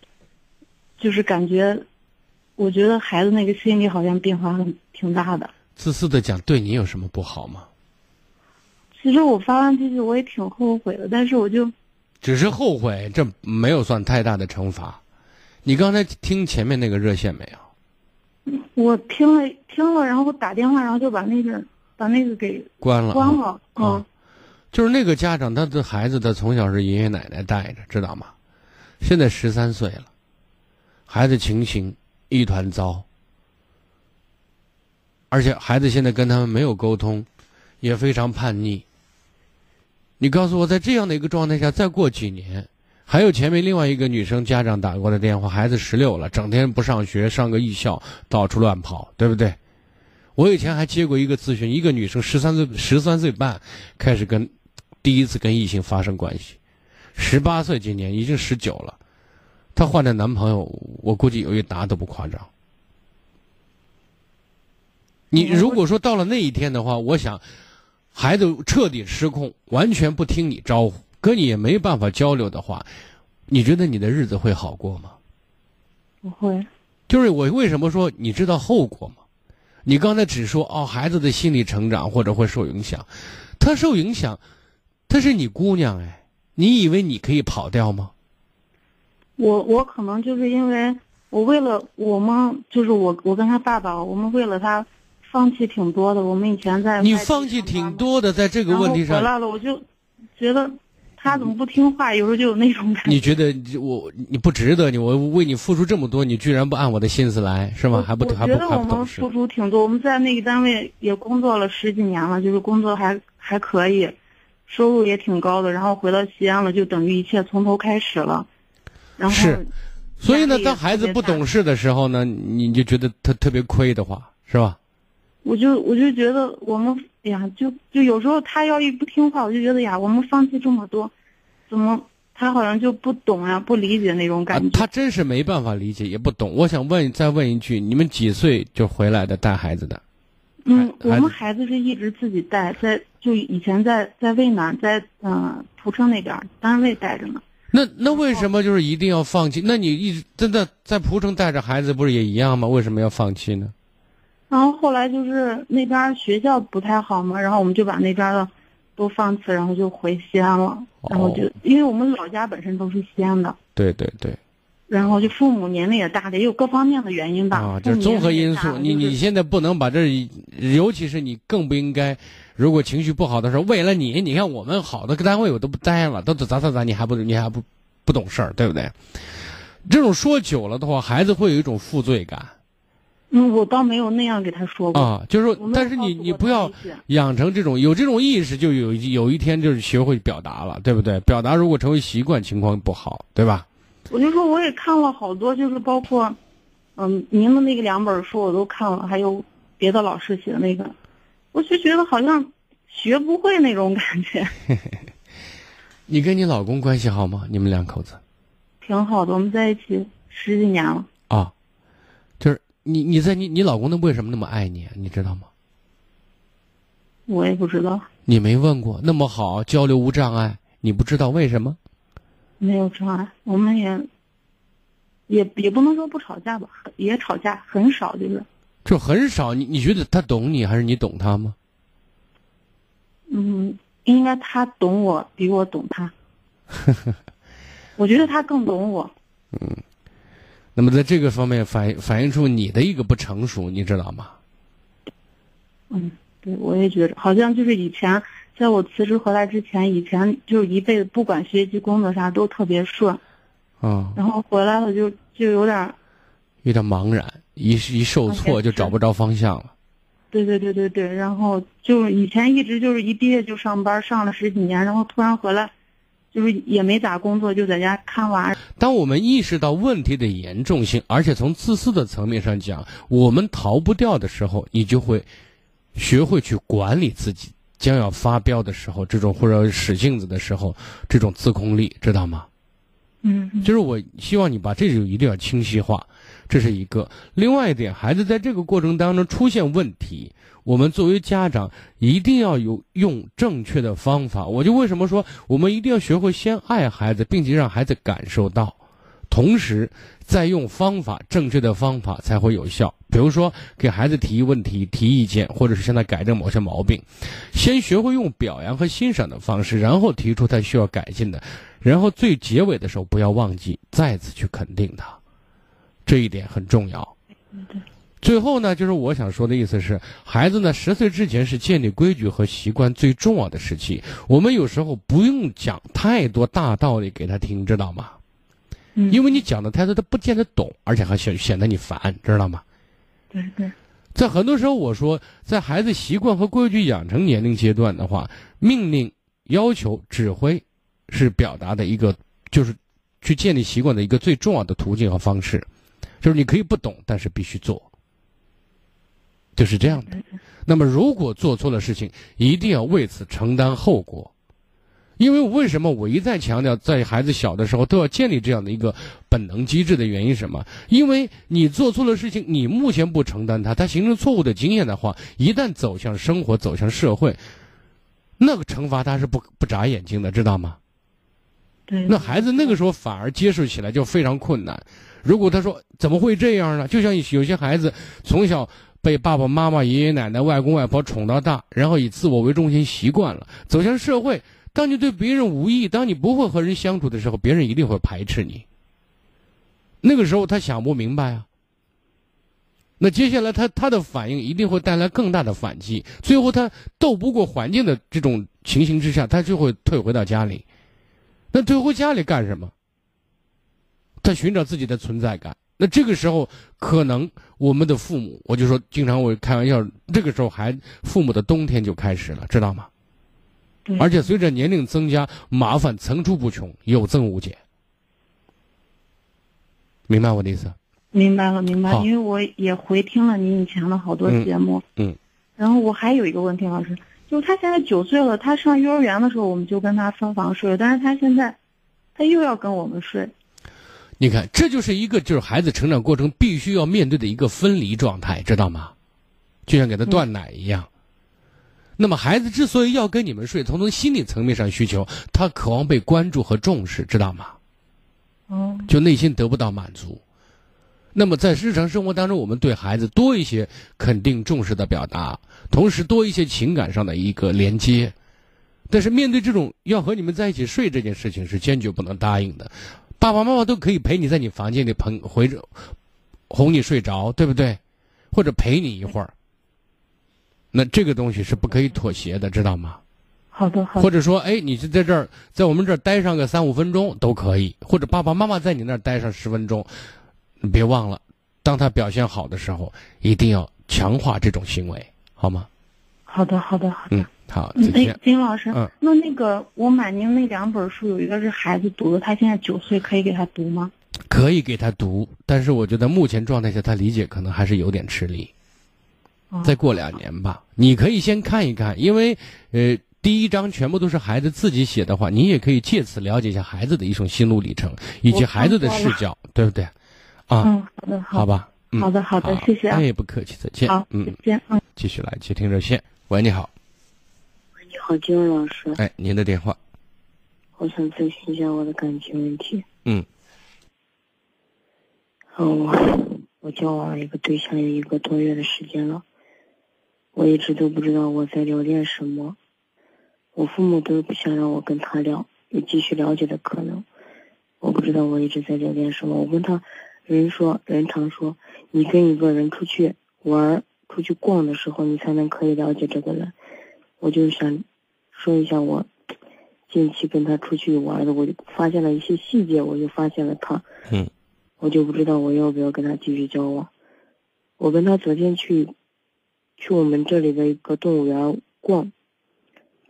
就是感觉，我觉得孩子那个心理好像变化很挺大的。
自私的讲，对你有什么不好吗？
其实我发完脾气，我也挺后悔的，但是我就
只是后悔，这没有算太大的惩罚。你刚才听前面那个热线没有？
我听了听了，然后打电话，然后就把那个把那个给
关了啊。
关了。嗯，
啊就是那个家长，他的孩子他从小是爷爷奶奶带着，知道吗？现在十三岁了，孩子情形一团糟，而且孩子现在跟他们没有沟通，也非常叛逆。你告诉我，在这样的一个状态下，再过几年，还有前面另外一个女生家长打过来电话，孩子十六了，整天不上学，上个艺校，到处乱跑，对不对？我以前还接过一个咨询，一个女生十三岁十三岁半开始跟第一次跟异性发生关系，十八岁今年已经十九了，她换的男朋友我估计有一打都不夸张。你如果说到了那一天的话，我想孩子彻底失控，完全不听你招呼，跟你也没办法交流的话，你觉得你的日子会好过吗？
不会。
就是我为什么说你知道后果吗？你刚才只说哦，孩子的心理成长或者会受影响，他受影响，她是你姑娘哎，你以为你可以跑掉吗？
我我可能就是因为我为了我们，就是我我跟他爸爸，我们为了他放弃挺多的。我们以前在
你放弃挺多的，在这个问题上，
然后回来了，我就觉得他怎么不听话，有时候就有那种感觉。
你觉得我你不值得你，我为你付出这么多，你居然不按我的心思来，是吗？还不还不
我觉得
还不懂事
我们付？出挺多，我们在那个单位也工作了十几年了，就是工作还还可以，收入也挺高的。然后回到西安了，就等于一切从头开始了。然后
是所以呢，当孩子不懂事的时候呢，你就觉得他特别亏的话，是吧？
我就我就觉得我们哎呀，就就有时候他要一不听话，我就觉得呀，我们放弃这么多，怎么他好像就不懂呀，不理解那种
啊
感觉。
他真是没办法理解，也不懂。我想问，再问一句，你们几岁就回来的带孩子的？
嗯，我们孩子是一直自己带，在就以前在在渭南，在嗯、呃蒲城那边单位带着呢。
那那为什么就是一定要放弃？那你一直真的在蒲城带着孩子，不是也一样吗？为什么要放弃呢？
然后后来就是那边学校不太好嘛，然后我们就把那边的都放弃，然后就回西安了。然后就
哦
因为我们老家本身都是西安的，
对对对，
然后就父母年龄也大了，也有各方面的原因吧。
啊，
父母
这是综合因素。你你现在不能把这，尤其是你更不应该，如果情绪不好的时候，为了你，你看我们好的单位我都不待了，都咋咋咋，你还不你还不不懂事儿，对不对？这种说久了的话，孩子会有一种负罪感
嗯，我倒没有那样给他说过。
啊，就是说，但是你你不要养成这种有这种意识，就有有一天就是学会表达了，对不对？表达如果成为习惯，情况不好，对吧？
我就说我也看了好多，就是包括，嗯，您的那个两本书我都看了，还有别的老师写的那个，我就觉得好像学不会那种感觉，
你跟你老公关系好吗？你们两口子
挺好的。我们在一起十几年了，
啊，就是你你在你你老公他为什么那么爱你？你知道吗？
我也不知道，
你没问过，那么好，交流无障碍，你不知道为什么？
没有障碍，我们也也也不能说不吵架吧，也吵架，很少就是，
就很少。你你觉得他懂你，还是你懂他吗？
嗯，应该他懂我，比我懂他。我觉得他更懂我。
嗯那么在这个方面反反映出你的一个不成熟，你知道吗？
嗯，对，我也觉得，好像就是以前在我辞职回来之前，以前就是一辈子不管学习、工作啥都特别顺，
啊、
然后回来了就就有点儿，
有点茫然，一一受挫就找不着方向了。
对对对对对，然后就是以前一直就是一毕业就上班，上了十几年，然后突然回来，就是也没咋工作，就在家看娃。
当我们意识到问题的严重性，而且从自私的层面上讲，我们逃不掉的时候，你就会学会去管理自己将要发飙的时候，这种或者使性子的时候，这种自控力，知道吗？
嗯，
就是我希望你把这种一定要清晰化，这是一个。另外一点，孩子在这个过程当中出现问题，我们作为家长一定要有用正确的方法。我就为什么说我们一定要学会先爱孩子，并且让孩子感受到，同时再用方法，正确的方法才会有效。比如说给孩子提问题、提意见，或者是向他改正某些毛病，先学会用表扬和欣赏的方式，然后提出他需要改进的。然后最结尾的时候，不要忘记再次去肯定他，这一点很重要。最后呢，就是我想说的意思是，孩子呢十岁之前是建立规矩和习惯最重要的时期。我们有时候不用讲太多大道理给他听，知道吗？
嗯
因为你讲的太多，他不见得懂，而且还显显得你烦，知道吗？
对对，
在很多时候，我说，在孩子习惯和规矩养成年龄阶段的话，命令、要求、指挥是表达的一个，就是去建立习惯的一个最重要的途径和方式。就是你可以不懂，但是必须做，就是这样的。那么，如果做错了事情，一定要为此承担后果。因为为什么我一再强调，在孩子小的时候都要建立这样的一个本能机制的原因是什么？因为你做错了事情，你目前不承担它，它形成错误的经验的话，一旦走向生活、走向社会，那个惩罚他是不不眨眼睛的，知道吗？
对，
那孩子那个时候反而接受起来就非常困难。如果他说怎么会这样呢？就像有些孩子从小被爸爸妈妈、爷爷奶奶、外公外婆宠到大，然后以自我为中心习惯了，走向社会。当你对别人无意，当你不会和人相处的时候，别人一定会排斥你。那个时候他想不明白啊。那接下来他他的反应一定会带来更大的反击，最后他斗不过环境的这种情形之下，他就会退回到家里。那退回家里干什么？他寻找自己的存在感。那这个时候，可能我们的父母，我就说，经常我开玩笑，这个时候还父母的冬天就开始了，知道吗？
对
而且随着年龄增加，麻烦层出不穷，有增无减。明白我的意思？
明白了，明白了，因为我也回听了您以前的好多
嗯
节目。
嗯
然后我还有一个问题，老师，就是他现在九岁了，他上幼儿园的时候我们就跟他分房睡了，但是他现在他又要跟我们睡。
你看，这就是一个就是孩子成长过程必须要面对的一个分离状态，知道吗？就像给他断奶一样。那么，孩子之所以要跟你们睡，从从心理层面上需求，他渴望被关注和重视，知道吗？
嗯
就内心得不到满足。那么在日常生活当中，我们对孩子多一些肯定、重视的表达，同时多一些情感上的一个连接。但是面对这种要和你们在一起睡这件事情，是坚决不能答应的。爸爸妈妈都可以陪你在你房间里捧回着哄你睡着，对不对？或者陪你一会儿。那这个东西是不可以妥协的，知道吗？
好的，好的，
或者说，哎，你就在这儿，在我们这儿待上个三五分钟都可以，或者爸爸妈妈在你那儿待上十分钟，你别忘了，当他表现好的时候，一定要强化这种行为，好吗？
好的，好的，好的。
嗯，好，再
嗯，哎
见，。
金老师，
嗯
那那个我买您那两本书，有一个是孩子读的，他现在九岁，可以给他读吗？
可以给他读，但是我觉得目前状态下，他理解可能还是有点吃力。
哦
再过两年吧，你可以先看一看，因为呃，第一章全部都是孩子自己写的话，你也可以借此了解一下孩子的一种心路历程，以及孩子的视角，对不对？啊，
嗯，好的，好
好吧，嗯，
好的好的谢谢啊
哎，不客气，再见。
好，
嗯
再，见，嗯。
继续来接听热线。喂，你好，喂
你好，金文老师，
哎，您的电话，
我想咨询一下我的感情问题。
嗯，
嗯，我我交往了一个对象有一个多月的时间了，我一直都不知道我在留恋什么，我父母都不想让我跟他聊，有继续了解的可能。
我不知道我一直在讲点什么。我问他，人说人常说，你跟一个人出去玩、出去逛的时候，你才能可以了解这个人。我就想说一下我近期跟他出去玩的，我就发现了一些细节，我就发现了他，
嗯，
我就不知道我要不要跟他继续交往。我跟他昨天去去我们这里的一个动物园逛，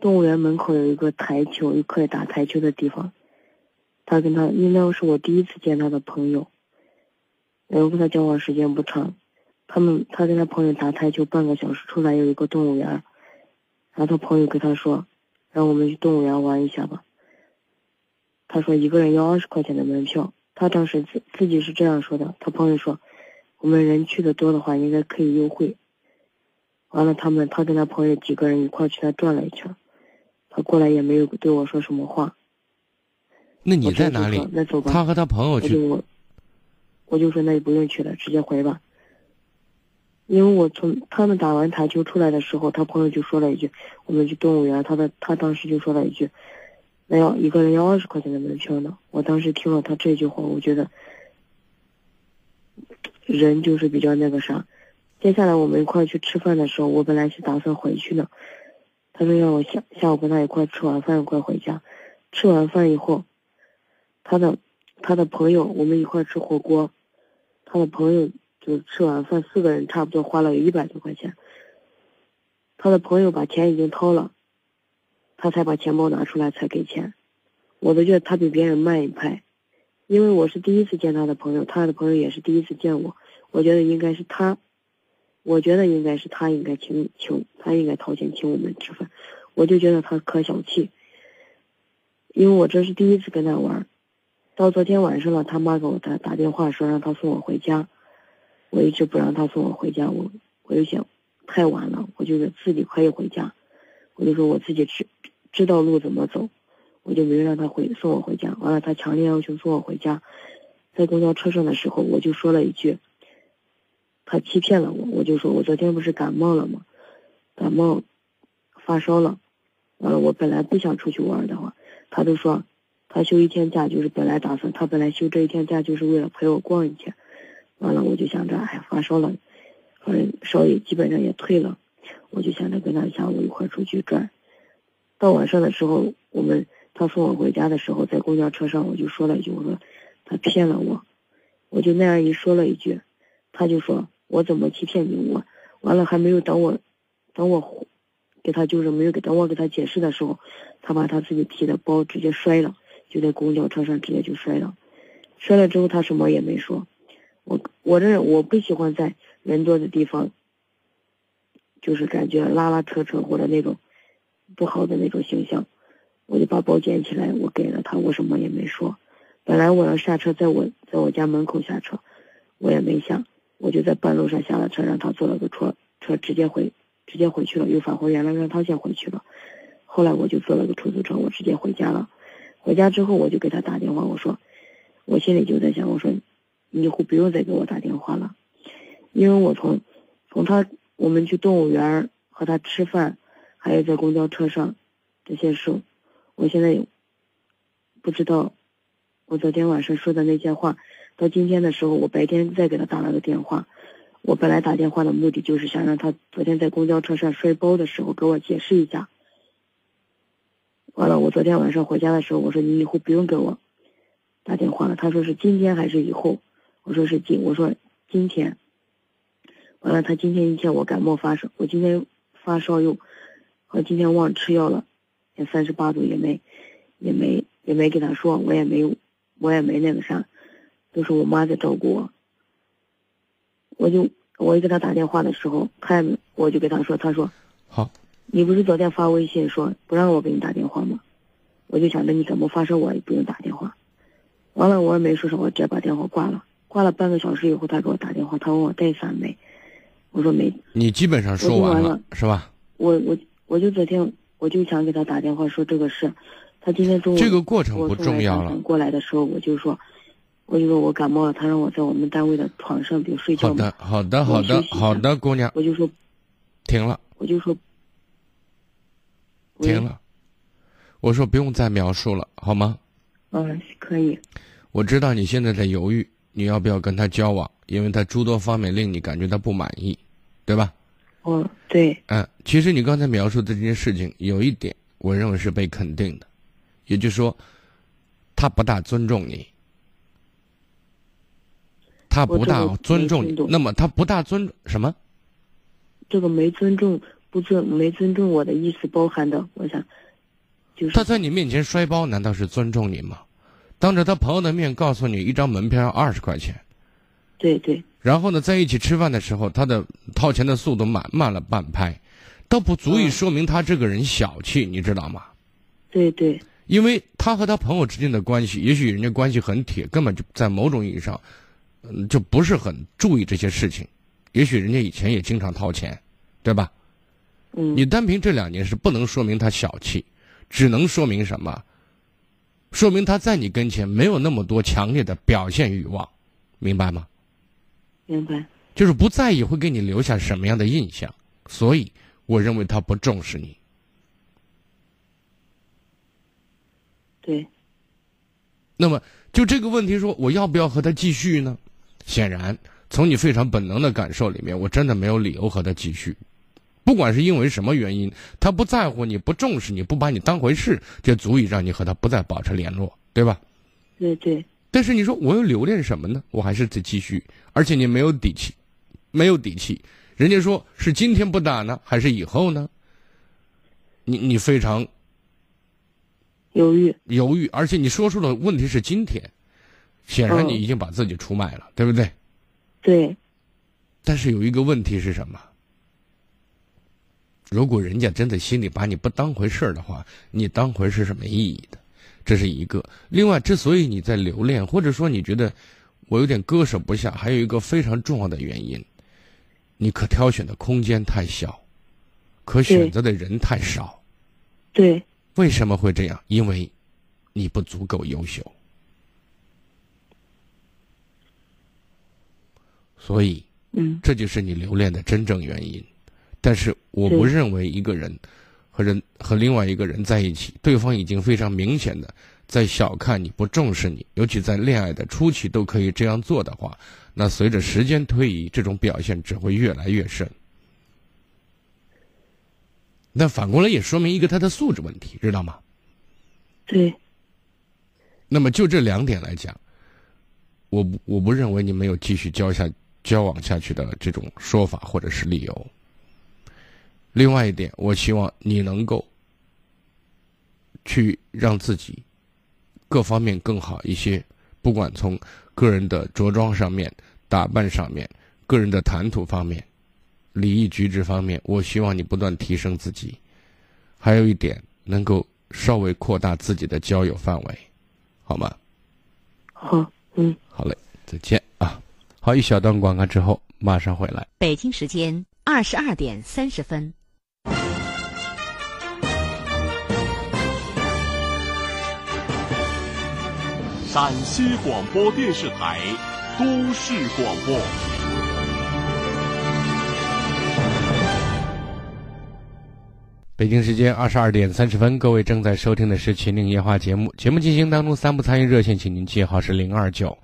动物园门口有一个台球，有可以打台球的地方。他跟他，应该是我第一次见他的朋友，我跟他交往时间不长。他们他跟他朋友打台球半个小时，出来有一个动物园，然后他朋友跟他说，让我们去动物园玩一下吧。他说一个人要二十块钱的门票，他当时自自己是这样说的。他朋友说，我们人去的多的话，应该可以优惠。完了，他们他跟他朋友几个人一块去那转了一圈，他过来也没有对我说什么话。
那你在哪里？
那走吧。
他和他朋友去。
我就我就说那就不用去了，直接回吧。因为我从他们打完台球出来的时候，他朋友就说了一句：“我们去动物园。”他的他当时就说了一句：“那要一个人要二十块钱的门票呢。”我当时听了他这句话，我觉得人就是比较那个啥。接下来我们一块去吃饭的时候，我本来是打算回去的，他说让我下下午跟他一块吃完饭一块回家。吃完饭以后。他的他的朋友，我们一块吃火锅，他的朋友就吃完饭，四个人差不多花了有一百多块钱。他的朋友把钱已经掏了，他才把钱包拿出来才给钱。我都觉得他比别人慢一拍，因为我是第一次见他的朋友，他的朋友也是第一次见我。我觉得应该是他，我觉得应该是他应该请请他应该掏钱请我们吃饭，我就觉得他可小气，因为我这是第一次跟他玩。到昨天晚上了，他妈给我打打电话说让他送我回家，我一直不让他送我回家，我我就想太晚了，我就是自己可以回家，我就说我自己知知道路怎么走，我就没让他回送我回家。完了，他强烈要求送我回家，在公交车上的时候，我就说了一句，他欺骗了我，我就说我昨天不是感冒了吗？感冒发烧了，完了我本来不想出去玩的话，他就说。他休一天假，就是本来打算，他本来休这一天假就是为了陪我逛一天。完了，我就想着，哎，发烧了，反正烧也基本上也退了，我就想着跟他下午一块出去转。到晚上的时候，我们他送我回家的时候，在公交车上，我就说了一句，我说他骗了我，我就那样一说了一句，他就说我怎么欺骗你？我完了还没有等我，等我给他就是没有给等我给他解释的时候，他把他自己提的包直接摔了。就在公交车上直接就摔了，摔了之后他什么也没说。我我这我不喜欢在人多的地方，就是感觉拉拉扯扯或者那种不好的那种形象。我就把包捡起来，我给了他，我什么也没说。本来我要下车，在我在我家门口下车，我也没下，我就在半路上下了车，让他坐了个车车直接回直接回去了，又返回原来让他先回去了。后来我就坐了个出租车，我直接回家了。回家之后，我就给他打电话，我说，我心里就在想，我说，你以后不用再给我打电话了，因为我从，从他我们去动物园和他吃饭，还有在公交车上，这些事，我现在不知道，我昨天晚上说的那些话，到今天的时候，我白天再给他打了个电话，我本来打电话的目的就是想让他昨天在公交车上摔包的时候给我解释一下。完了，我昨天晚上回家的时候，我说你以后不用给我打电话了。他说是今天还是以后？我说是今，我说今天。完了，他今天一天我感冒发烧，我今天发烧又，我今天忘吃药了，也三十八度，也没，也没，也没给他说，我也没，我也没那个啥，都是我妈在照顾我。我就我一给他打电话的时候，他我就给他说，他说
好。
你不是昨天发微信说不让我给你打电话吗？我就想着你怎么发烧我也不用打电话。完了我也没说什么，直接把电话挂了。挂了半个小时以后，他给我打电话，他问我带伞没？我说没。
你基本上说完
了
是吧？
我我我就昨天我就想给他打电话说这个事。他今天中午
这个过程不重要了。
过来的时候我就说，我就说我感冒了，他让我在我们单位的床上比如睡觉。
好的好的好的好的，姑娘。
我就说，
停了。
我就说。
停了，我说不用再描述了，好吗？
嗯，可以。
我知道你现在在犹豫，你要不要跟他交往，因为他诸多方面令你感觉到不满意，对吧？
哦，对，
嗯，其实你刚才描述的这件事情，有一点我认为是被肯定的，也就是说，他不大尊重你，他不大尊重你那么他不大尊什么？
这个没尊重，不尊没尊重我的意思包含的，我想，就是
他在你面前摔包，难道是尊重你吗？当着他朋友的面告诉你一张门票要二十块钱，
对对
然后呢，在一起吃饭的时候，他的掏钱的速度慢慢了半拍，倒不足以
嗯
说明他这个人小气，你知道吗？
对对
因为他和他朋友之间的关系，也许人家关系很铁，根本就在某种意义上，嗯，就不是很注意这些事情。也许人家以前也经常掏钱，对吧？
嗯，
你单凭这两件事不能说明他小气，只能说明什么？说明他在你跟前没有那么多强烈的表现欲望，明白吗？
明白，
就是不在意会给你留下什么样的印象，所以我认为他不重视你。
对
那么就这个问题说，我要不要和他继续呢？显然，从你非常本能的感受里面，我真的没有理由和他继续。不管是因为什么原因，他不在乎你、不重视你、不把你当回事，就足以让你和他不再保持联络，对吧？
对对
但是你说我又留恋什么呢？我还是得继续，而且你没有底气，没有底气。人家说是今天不打呢，还是以后呢？你你非常
犹豫，
犹豫，而且你说出的问题是今天，显然
嗯
你已经把自己出卖了，对不对？
对
但是有一个问题是什么？如果人家真的心里把你不当回事儿的话，你当回事是没意义的，这是一个。另外，之所以你在留恋，或者说你觉得我有点割舍不下，还有一个非常重要的原因，你可挑选的空间太小，可选择的人太少。
对
为什么会这样？因为你不足够优秀，所以
嗯
这就是你留恋的真正原因。但是我不认为一个人和人和另外一个人在一起，对方已经非常明显的在小看你、不重视你，尤其在恋爱的初期都可以这样做的话，那随着时间推移，这种表现只会越来越深。那反过来也说明一个他的素质问题，知道吗？
对
那么就这两点来讲，我不我不认为你没有继续交下交往下去的这种说法或者是理由。另外一点，我希望你能够去让自己各方面更好一些，不管从个人的着装上面、打扮上面、个人的谈吐方面、礼仪举止方面，我希望你不断提升自己。还有一点，能够稍微扩大自己的交友范围，好吗？
好嗯。
好嘞，再见啊！好，一小段广告之后马上回来。
北京时间二十二点三十分。
陕西广播电视台都市广播。
北京时间二十二点三十分，各位正在收听的是《秦岭夜话》节目。节目进行当中，三部参与热线，请您记好是零二九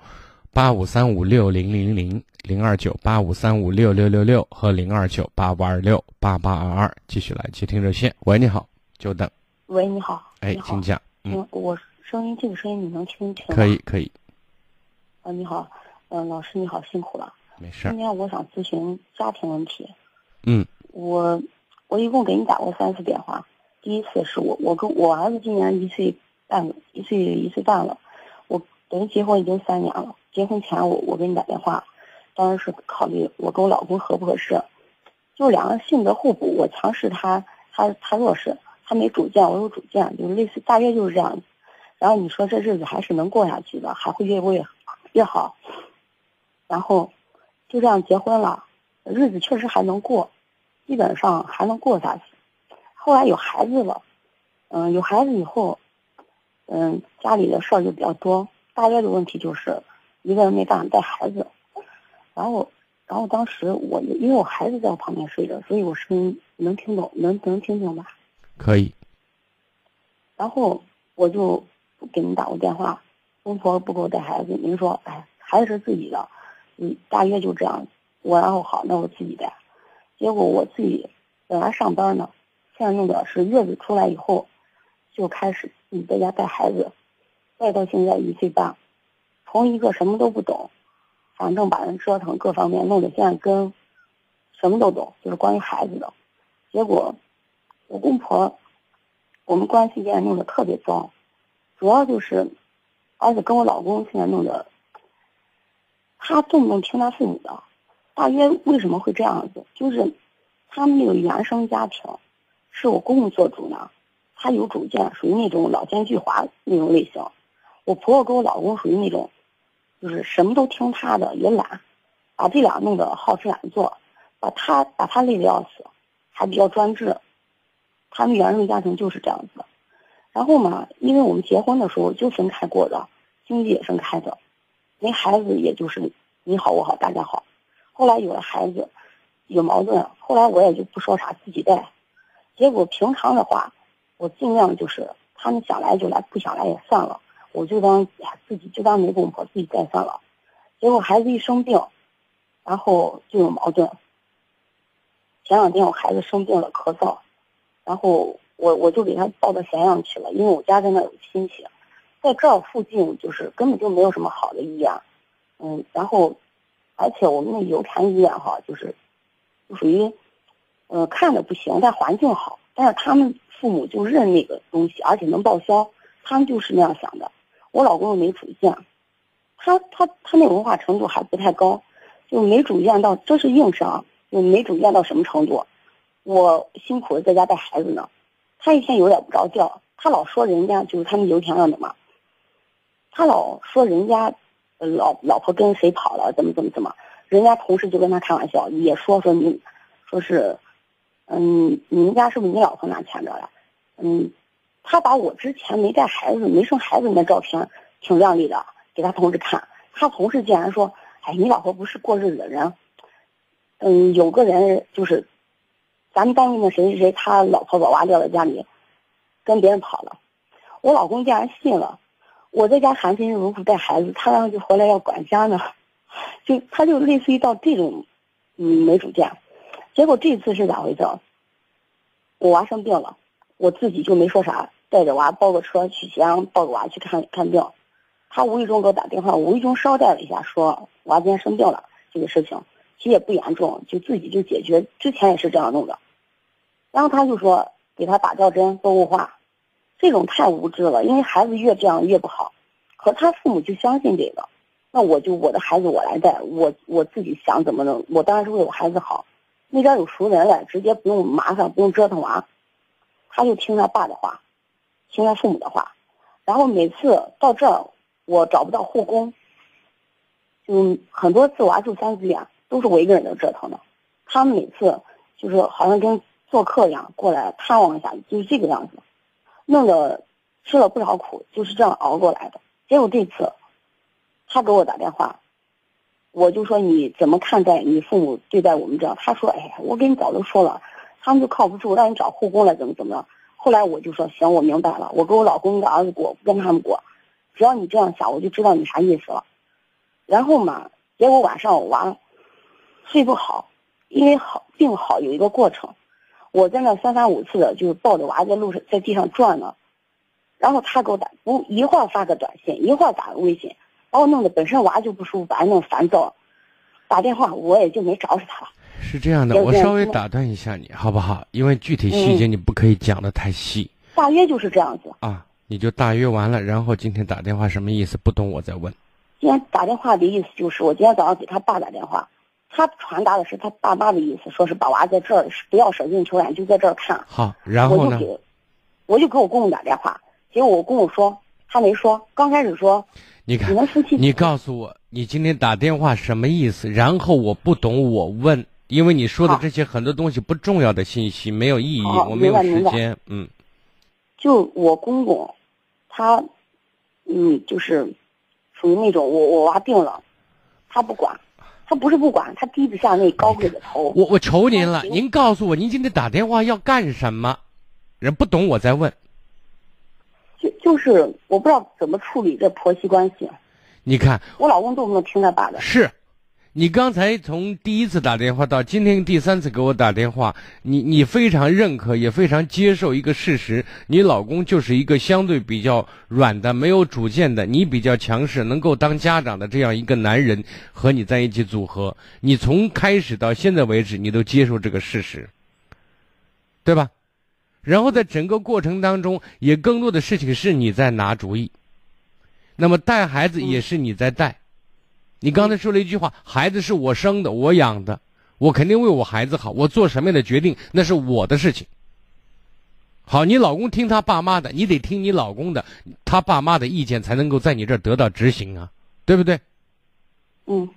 八五三五六零零零、零二九八五三五六六六六和零二九八五二六八八二二。继续来接听热线。喂，你好，久等。
喂，你好。
哎请讲。嗯，
嗯，我声音这个声音你能听清吗？
可以，可以，
啊，你好，嗯、老师你好，辛苦了。
没事儿
今。天我想咨询家庭问题。
嗯
我我一共给你打过三次电话，第一次是我我跟我儿子今年一岁半一岁一岁半了，我等于结婚已经三年了。结婚前我我给你打电话，当时是考虑我跟我老公合不合适，就两个性格互补，我强势他他他弱势，他没主见我有主见，就是类似大约就是这样子。然后你说这日子还是能过下去的，还会越过越越好。然后就这样结婚了，日子确实还能过，基本上还能过下去。后来有孩子了，嗯，有孩子以后，嗯，家里的事儿就比较多，大约的问题就是一个人没办法带孩子。然后，然后当时我因为我孩子在我旁边睡着，所以我声音能听懂，能能听清吧？
可以。
然后我就给您打过电话，公婆不给我带孩子，您说，哎，孩子是自己的，嗯，大约就这样。我然后好，那我自己带。结果我自己本来上班呢，现在弄的是月子出来以后，就开始自己在家带孩子，带到现在一岁半，从一个什么都不懂，反正把人折腾各方面弄得现在跟什么都懂，就是关于孩子的。结果我公婆我们关系现在弄得特别糟，主要就是而且跟我老公现在弄的，他动不动听他父母的。大约为什么会这样子？就是他们那个原生家庭是我公公做主呢，他有主见，属于那种老奸巨猾那种类型。我婆婆跟我老公属于那种，就是什么都听他的，也懒，把这俩弄得好吃懒做，把他把他累得要死，还比较专制。他们原生家庭就是这样子。然后嘛，因为我们结婚的时候就分开过的，经济也分开的，没孩子也就是你好我好大家好。后来有了孩子，有矛盾，后来我也就不说啥，自己带。结果平常的话，我尽量就是他们想来就来，不想来也算了，我就当自己就当没公婆，自己带算了。结果孩子一生病，然后就有矛盾。前两天我孩子生病了，咳嗽，然后我我就给他抱到咸阳去了，因为我家在那有亲戚，在这儿附近就是根本就没有什么好的医院，嗯，然后。而且我们那油田医院哈，就是，属于，呃，看着不行，但环境好。但是他们父母就认那个东西，而且能报销，他们就是那样想的。我老公又没主见，他他他那文化程度还不太高，就没主见到这是硬伤，就没主见到什么程度。我辛苦的在家带孩子呢，他一天有点不着调，他老说人家就是他们油田上的嘛，他老说人家。老老婆跟谁跑了？怎么怎么怎么？人家同事就跟他开玩笑，也说说你，说是，嗯，你们家是不是你老婆拿钱着了？嗯，他把我之前没带孩子、没生孩子那照片挺靓丽的给他同事看，他同事竟然说：“哎，你老婆不是过日子的人。”嗯，有个人就是，咱们单位那谁谁谁，他老婆把娃撂在家里，跟别人跑了，我老公竟然信了。我在家含辛茹苦带孩子，他然后就回来要管家呢，就他就类似于到这种，嗯，没主见。结果这次是咋回事？我娃生病了，我自己就没说啥，带着娃包个车去咸阳抱着娃去看看病。他无意中给我打电话，无意中捎带了一下，说娃今天生病了，这个事情其实也不严重，就自己就解决。之前也是这样弄的。然后他就说给他打吊针做雾化。这种太无知了，因为孩子越这样越不好。可他父母就相信这个，那我就我的孩子我来带，我我自己想怎么弄，我当然是为我孩子好。那边有熟人了，直接不用麻烦，不用折腾娃，他就听他爸的话，听他父母的话。然后每次到这儿，我找不到护工，就很多次娃就三四点，都是我一个人在折腾的。他们每次就是好像跟做客一样过来探望一下，就是这个样子。弄得吃了不少苦，就是这样熬过来的。结果这次，他给我打电话，我就说你怎么看待你父母对待我们这样？他说：“哎，我跟你早都说了，他们就靠不住，让你找护工来，怎么怎么样。”后来我就说：“行，我明白了，我跟我老公、的儿子过，不跟他们过。只要你这样想，我就知道你啥意思了。”然后嘛，结果晚上我娃睡不好，因为好病好有一个过程。我在那三番五次的，就是抱着娃在路上，在地上转呢，然后他给我打，不一会儿发个短信，一会儿打个微信，把我弄得本身娃就不舒服，把人弄烦躁，打电话我也就没找死他了。
是这样的，我稍微打断一下你好不好？因为具体细节你不可以讲的太细。
大约就是这样子
啊，你就大约完了，然后今天打电话什么意思？不懂我再问。
今天打电话的意思就是，我今天早上给他爸打电话。他传达的是他爸妈的意思，说是把娃在这儿，不要舍近求远，就在这儿看。
好，然后呢？
我就给，我就给我公公打电话，结果我公公说他没说，刚开始说，
你看，
你
告诉我你今天打电话什么意思？然后我不懂，我问，因为你说的这些很多东西不重要的信息没有意义，我没有时间，嗯。
就我公公，他，嗯，就是属于那种我我娃病了，他不管。他不是不管，他低不下那高贵的头。
我我求您了，您告诉我，您今天打电话要干什么？人不懂，我再问。
就就是我不知道怎么处理这婆媳关系。
你看，
我老公动不动听他爸的。
是，你刚才从第一次打电话到今天第三次给我打电话，你你非常认可，也非常接受一个事实，你老公就是一个相对比较软的、没有主见的，你比较强势，能够当家长的这样一个男人和你在一起组合，你从开始到现在为止，你都接受这个事实，对吧？然后在整个过程当中，也更多的事情是你在拿主意。那么带孩子也是你在带，你刚才说了一句话：“孩子是我生的，我养的，我肯定为我孩子好。我做什么样的决定，那是我的事情。”好，你老公听他爸妈的，你得听你老公的，他爸妈的意见才能够在你这儿得到执行啊，对不对？
嗯。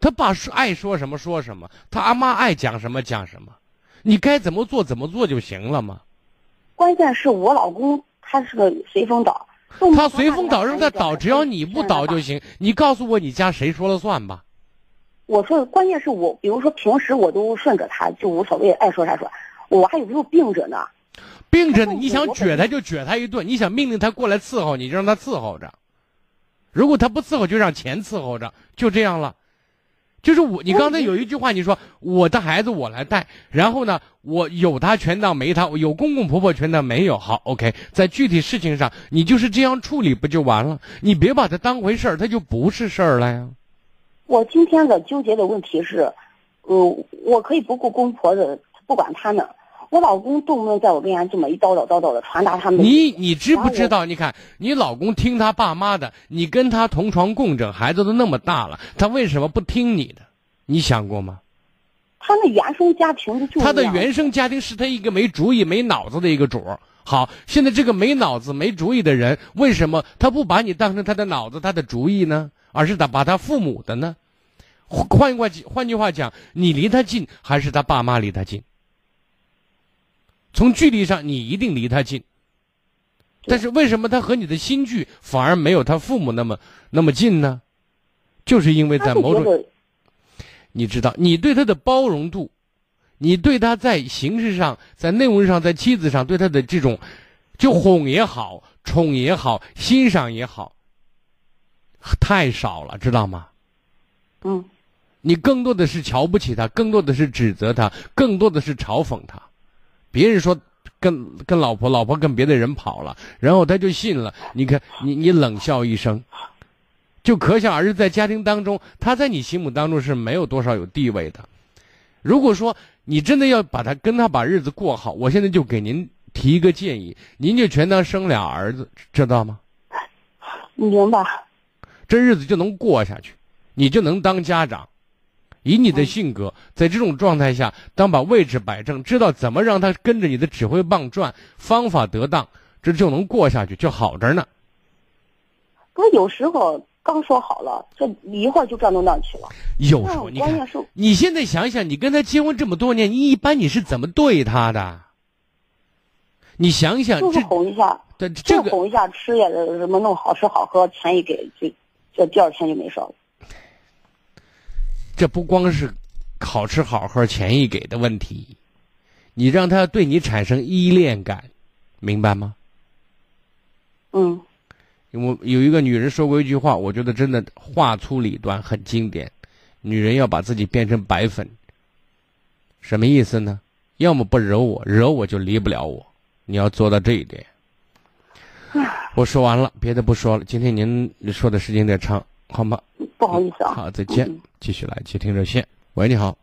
他爸说爱说什么说什么，他阿妈爱讲什么讲什么，你该怎么做怎么做就行了嘛。
关键是我老公他是个随风倒。
他随风倒，让他倒，只要你不倒就行。你告诉我，你家谁说了算吧？
我说，关键是我，比如说平时我都顺着他，就无所谓，爱说啥说。我还有没有病着呢，
病着呢，你想撅他就撅他一顿，你想命令他过来伺候你，就让他伺候着。如果他不伺候，就让钱伺候着，就这样了。就是我，你刚才有一句话，你说我的孩子我来带，然后呢，我有他全当没他，有公公婆婆全当没有。好，OK，在具体事情上，你就是这样处理不就完了？你别把他当回事儿，他就不是事儿了呀。
我今天的纠结的问题是，呃，我可以不顾公婆的，不管他呢。我老公动不动在我面前这么一叨叨叨叨的传达他们。
你你知不知道？你看你老公听他爸妈的，你跟他同床共枕，孩子都那么大了，他为什么不听你的？你想过吗？
他那原生家庭就
他的原生家庭是他一个没主意、没脑子的一个主儿。好，现在这个没脑子、没主意的人，为什么他不把你当成他的脑子、他的主意呢？而是他把他父母的呢？换句话换句话讲，你离他近，还是他爸妈离他近？从距离上，你一定离他近，但是为什么他和你的心距反而没有他父母那么那么近呢？就是因为在某种，你知道，你对他的包容度，你对他在形式上、在内容上、在妻子上对他的这种，就哄也好、宠也好、欣赏也好，太少了，知道吗？
嗯，
你更多的是瞧不起他，更多的是指责他，更多的是嘲讽他。别人说跟跟老婆，老婆跟别的人跑了，然后他就信了。你看，你你冷笑一声，就可想而知，在家庭当中，他在你心目当中是没有多少有地位的。如果说你真的要把他跟他把日子过好，我现在就给您提一个建议，您就全当生俩儿子，知道吗？
明白。
这日子就能过下去，你就能当家长。以你的性格，在这种状态下，当把位置摆正，知道怎么让他跟着你的指挥棒转，方法得当，这就能过下去，就好着呢。
不是有时候刚说好了，这一会儿就转到那去了。
有时候你看，你现在想想，你跟他结婚这么多年，你一般你是怎么对他的？你想想，
就是哄一下，
对，这
个哄一下，吃也什么弄好吃好喝，钱一给，就这第二天就没事了。
这不光是好吃好喝、钱一给的问题，你让他对你产生依恋感，明白吗？
嗯。
我有一个女人说过一句话，我觉得真的话粗理短，很经典。女人要把自己变成白粉，什么意思呢？要么不惹我，惹我就离不了我。你要做到这一点。我说完了，别的不说了。今天您说的时间有点长，好吗？
不好意思啊。
好，再见。继续来接听热线。喂，你好。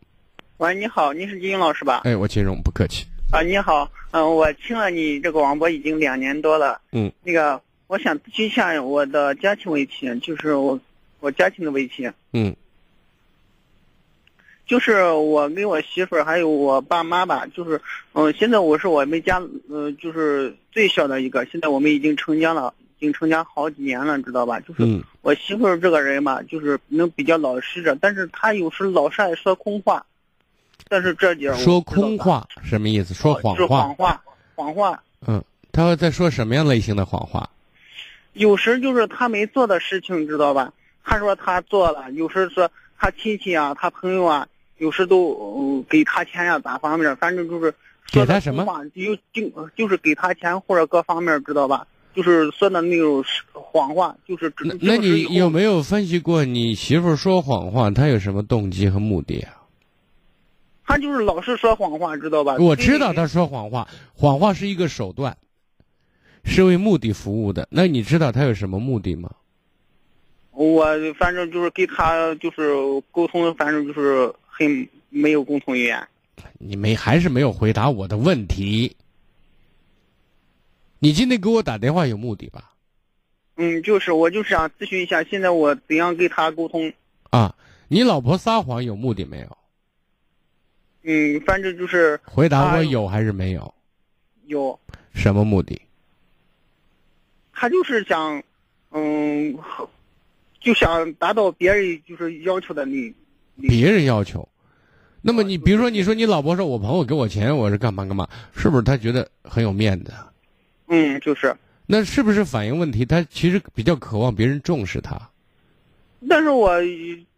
喂，你好，您是金英老师吧？
哎，我金荣，不客气。
啊，你好，嗯，我听了你这个广播已经两年多了。
嗯。
那个，我想咨询一下我的家庭问题，就是我我家庭的问题。
嗯。
就是我跟我媳妇儿还有我爸妈吧，就是嗯，现在我是我们家嗯，就是最小的一个，现在我们已经成家了。已经成家好几年了，知道吧？就是我媳妇儿这个人吧，就是能比较老实着，但是她有时老是爱说空话。但是这点
说空话什么意思？说谎话。
谎话，谎话。
嗯，他会在说什么样类型的谎话？
有时就是他没做的事情，知道吧？他说他做了，有时说他亲戚啊，他朋友啊，有时都给他钱呀，咋方面？反正就是
给他什么？
有就就是给他钱或者各方面，知道吧？就是说的那种谎话，就是
那那你有没有分析过你媳妇说谎话，她有什么动机和目的啊？
她就是老是说谎话，知道吧？
我知道她说谎话，谎话是一个手段，是为目的服务的。那你知道她有什么目的吗？
我反正就是跟她就是沟通，反正就是很没有共同语言。
你没还是没有回答我的问题？你今天给我打电话有目的吧？
嗯，就是我就是想咨询一下，现在我怎样跟他沟通？
啊，你老婆撒谎有目的没有？
嗯，反正就是
回答我有还是没有？
有。
什么目的？
他就是想，嗯，就想达到别人就是要求的那。
别人要求，那么你比如说，你说你老婆说我朋友给我钱，我是干嘛干嘛，是不是他觉得很有面子？
嗯，就是，
那是不是反映问题？他其实比较渴望别人重视他。
但是我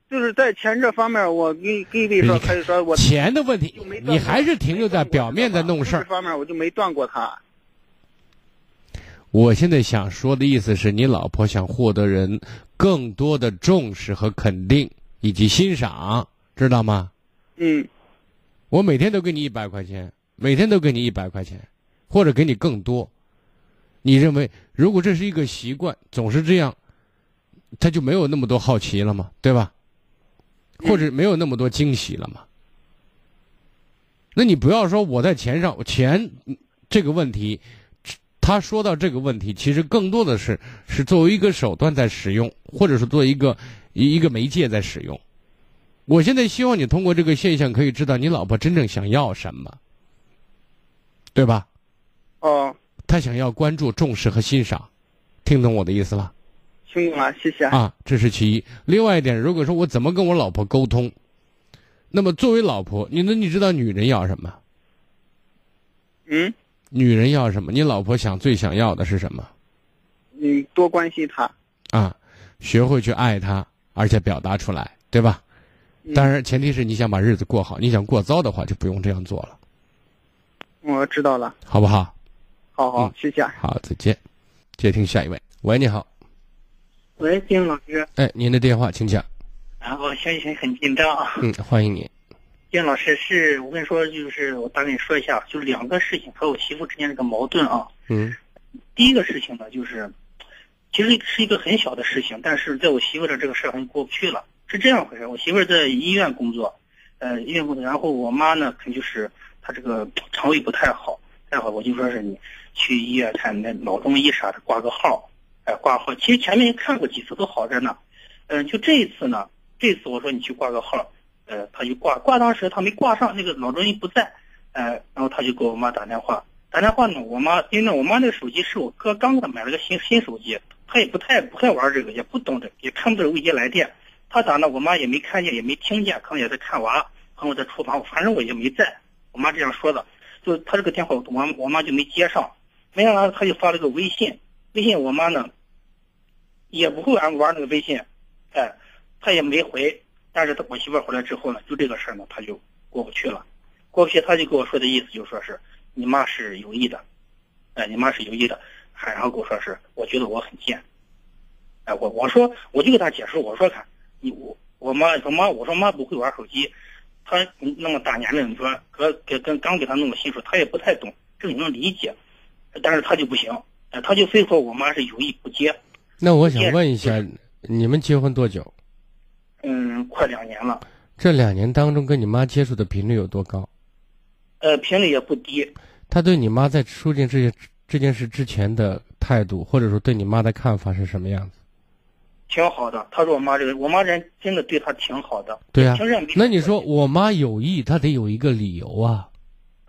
就是在钱这方面，我跟跟你说，可以说我
钱的问题，你还是停留在表面在弄事儿。
这方面我就没断过他。
我现在想说的意思是你老婆想获得人更多的重视和肯定以及欣赏，知道吗？
嗯。
我每天都给你一百块钱，每天都给你一百块钱，或者给你更多。你认为，如果这是一个习惯，总是这样，他就没有那么多好奇了嘛？对吧？或者没有那么多惊喜了嘛？那你不要说我在钱上，钱这个问题，他说到这个问题，其实更多的是是作为一个手段在使用，或者是作为一个一一个媒介在使用。我现在希望你通过这个现象，可以知道你老婆真正想要什么，对吧？
哦。
他想要关注、重视和欣赏，听懂我的意思了？
听懂了，谢谢。
啊，这是其一。另外一点，如果说我怎么跟我老婆沟通，那么作为老婆，你那你知道女人要什么？
嗯？
女人要什么？你老婆想最想要的是什么？
你多关心她。
啊，学会去爱她，而且表达出来，对吧？当然，前提是你想把日子过好。你想过糟的话，就不用这样做了。
我知道了。
好不好？
好好，谢谢。
好，再见。接听下一位。喂，你好。
喂，丁老师。
哎，您的电话，请讲。
啊，我相信很紧张。
嗯，欢迎你。
丁老师，是我跟你说，就是我大概说一下，就两个事情和我媳妇之间这个矛盾啊。
嗯。
第一个事情呢，就是其实是一个很小的事情，但是在我媳妇的这个事儿上过不去了。是这样回事，我媳妇在医院工作，呃，医院工作，然后我妈呢，可能就是她这个肠胃不太好，太好，我就说是你。去医院看那老中医啥的，挂个号，哎，挂号。其实前面看过几次都好着呢，嗯，就这一次呢，这次我说你去挂个号，呃，他就挂，挂当时他没挂上，那个老中医不在，呃，然后他就给我妈打电话，打电话呢，我妈因为我妈那个手机是我哥刚给她买了个新新手机，她也不太不太玩这个，也不懂这，也看不懂未接来电，他打呢，我妈也没看见，也没听见，可能也在看娃，可能我在厨房，反正我也没在，我妈这样说的，就他这个电话我我妈就没接上。没想到他就发了个微信，微信我妈呢也不会玩玩那个微信，哎，他也没回。但是他我媳妇回来之后呢，就这个事儿呢，他就过不去了。过不去，他就跟我说的意思就说是你妈是有意的，哎，你妈是有意的，还然后跟我说是我觉得我很贱，哎，我我说我就给他解释，我说看你我我妈说妈我说妈不会玩手机，他那么大年龄，你说哥给跟刚给他弄个新手，他也不太懂，这你能理解。但是他就不行，他就非说我妈是有意不接。
那我想问一下，你们结婚多久？
嗯，快两年了。
这两年当中，跟你妈接触的频率有多高？
呃，频率也不低。
他对你妈在出现这些这件事之前的态度，或者说对你妈的看法是什么样子？
挺好的。他说我妈这个，我妈人真的对他挺好的。
对啊。那你说我妈有意，她得有一个理由啊。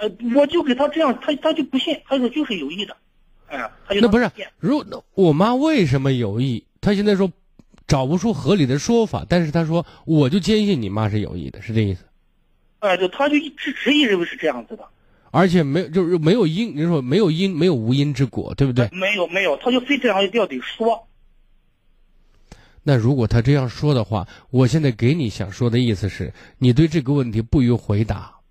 呃，我就给他这样，他他就不信，他说就是有意的，哎，他就
那不是，如那我妈为什么有意？他现在说找不出合理的说法，但是他说我就坚信你妈是有意的，是这意思？
哎，就他就一直执意认为是这样子的，
而且没就是没有因，你说没有因，没有无因之果，对不对？
没有没有，他就非这样一定要得说。
那如果他这样说的话，我现在给你想说的意思是你对这个问题不予回答。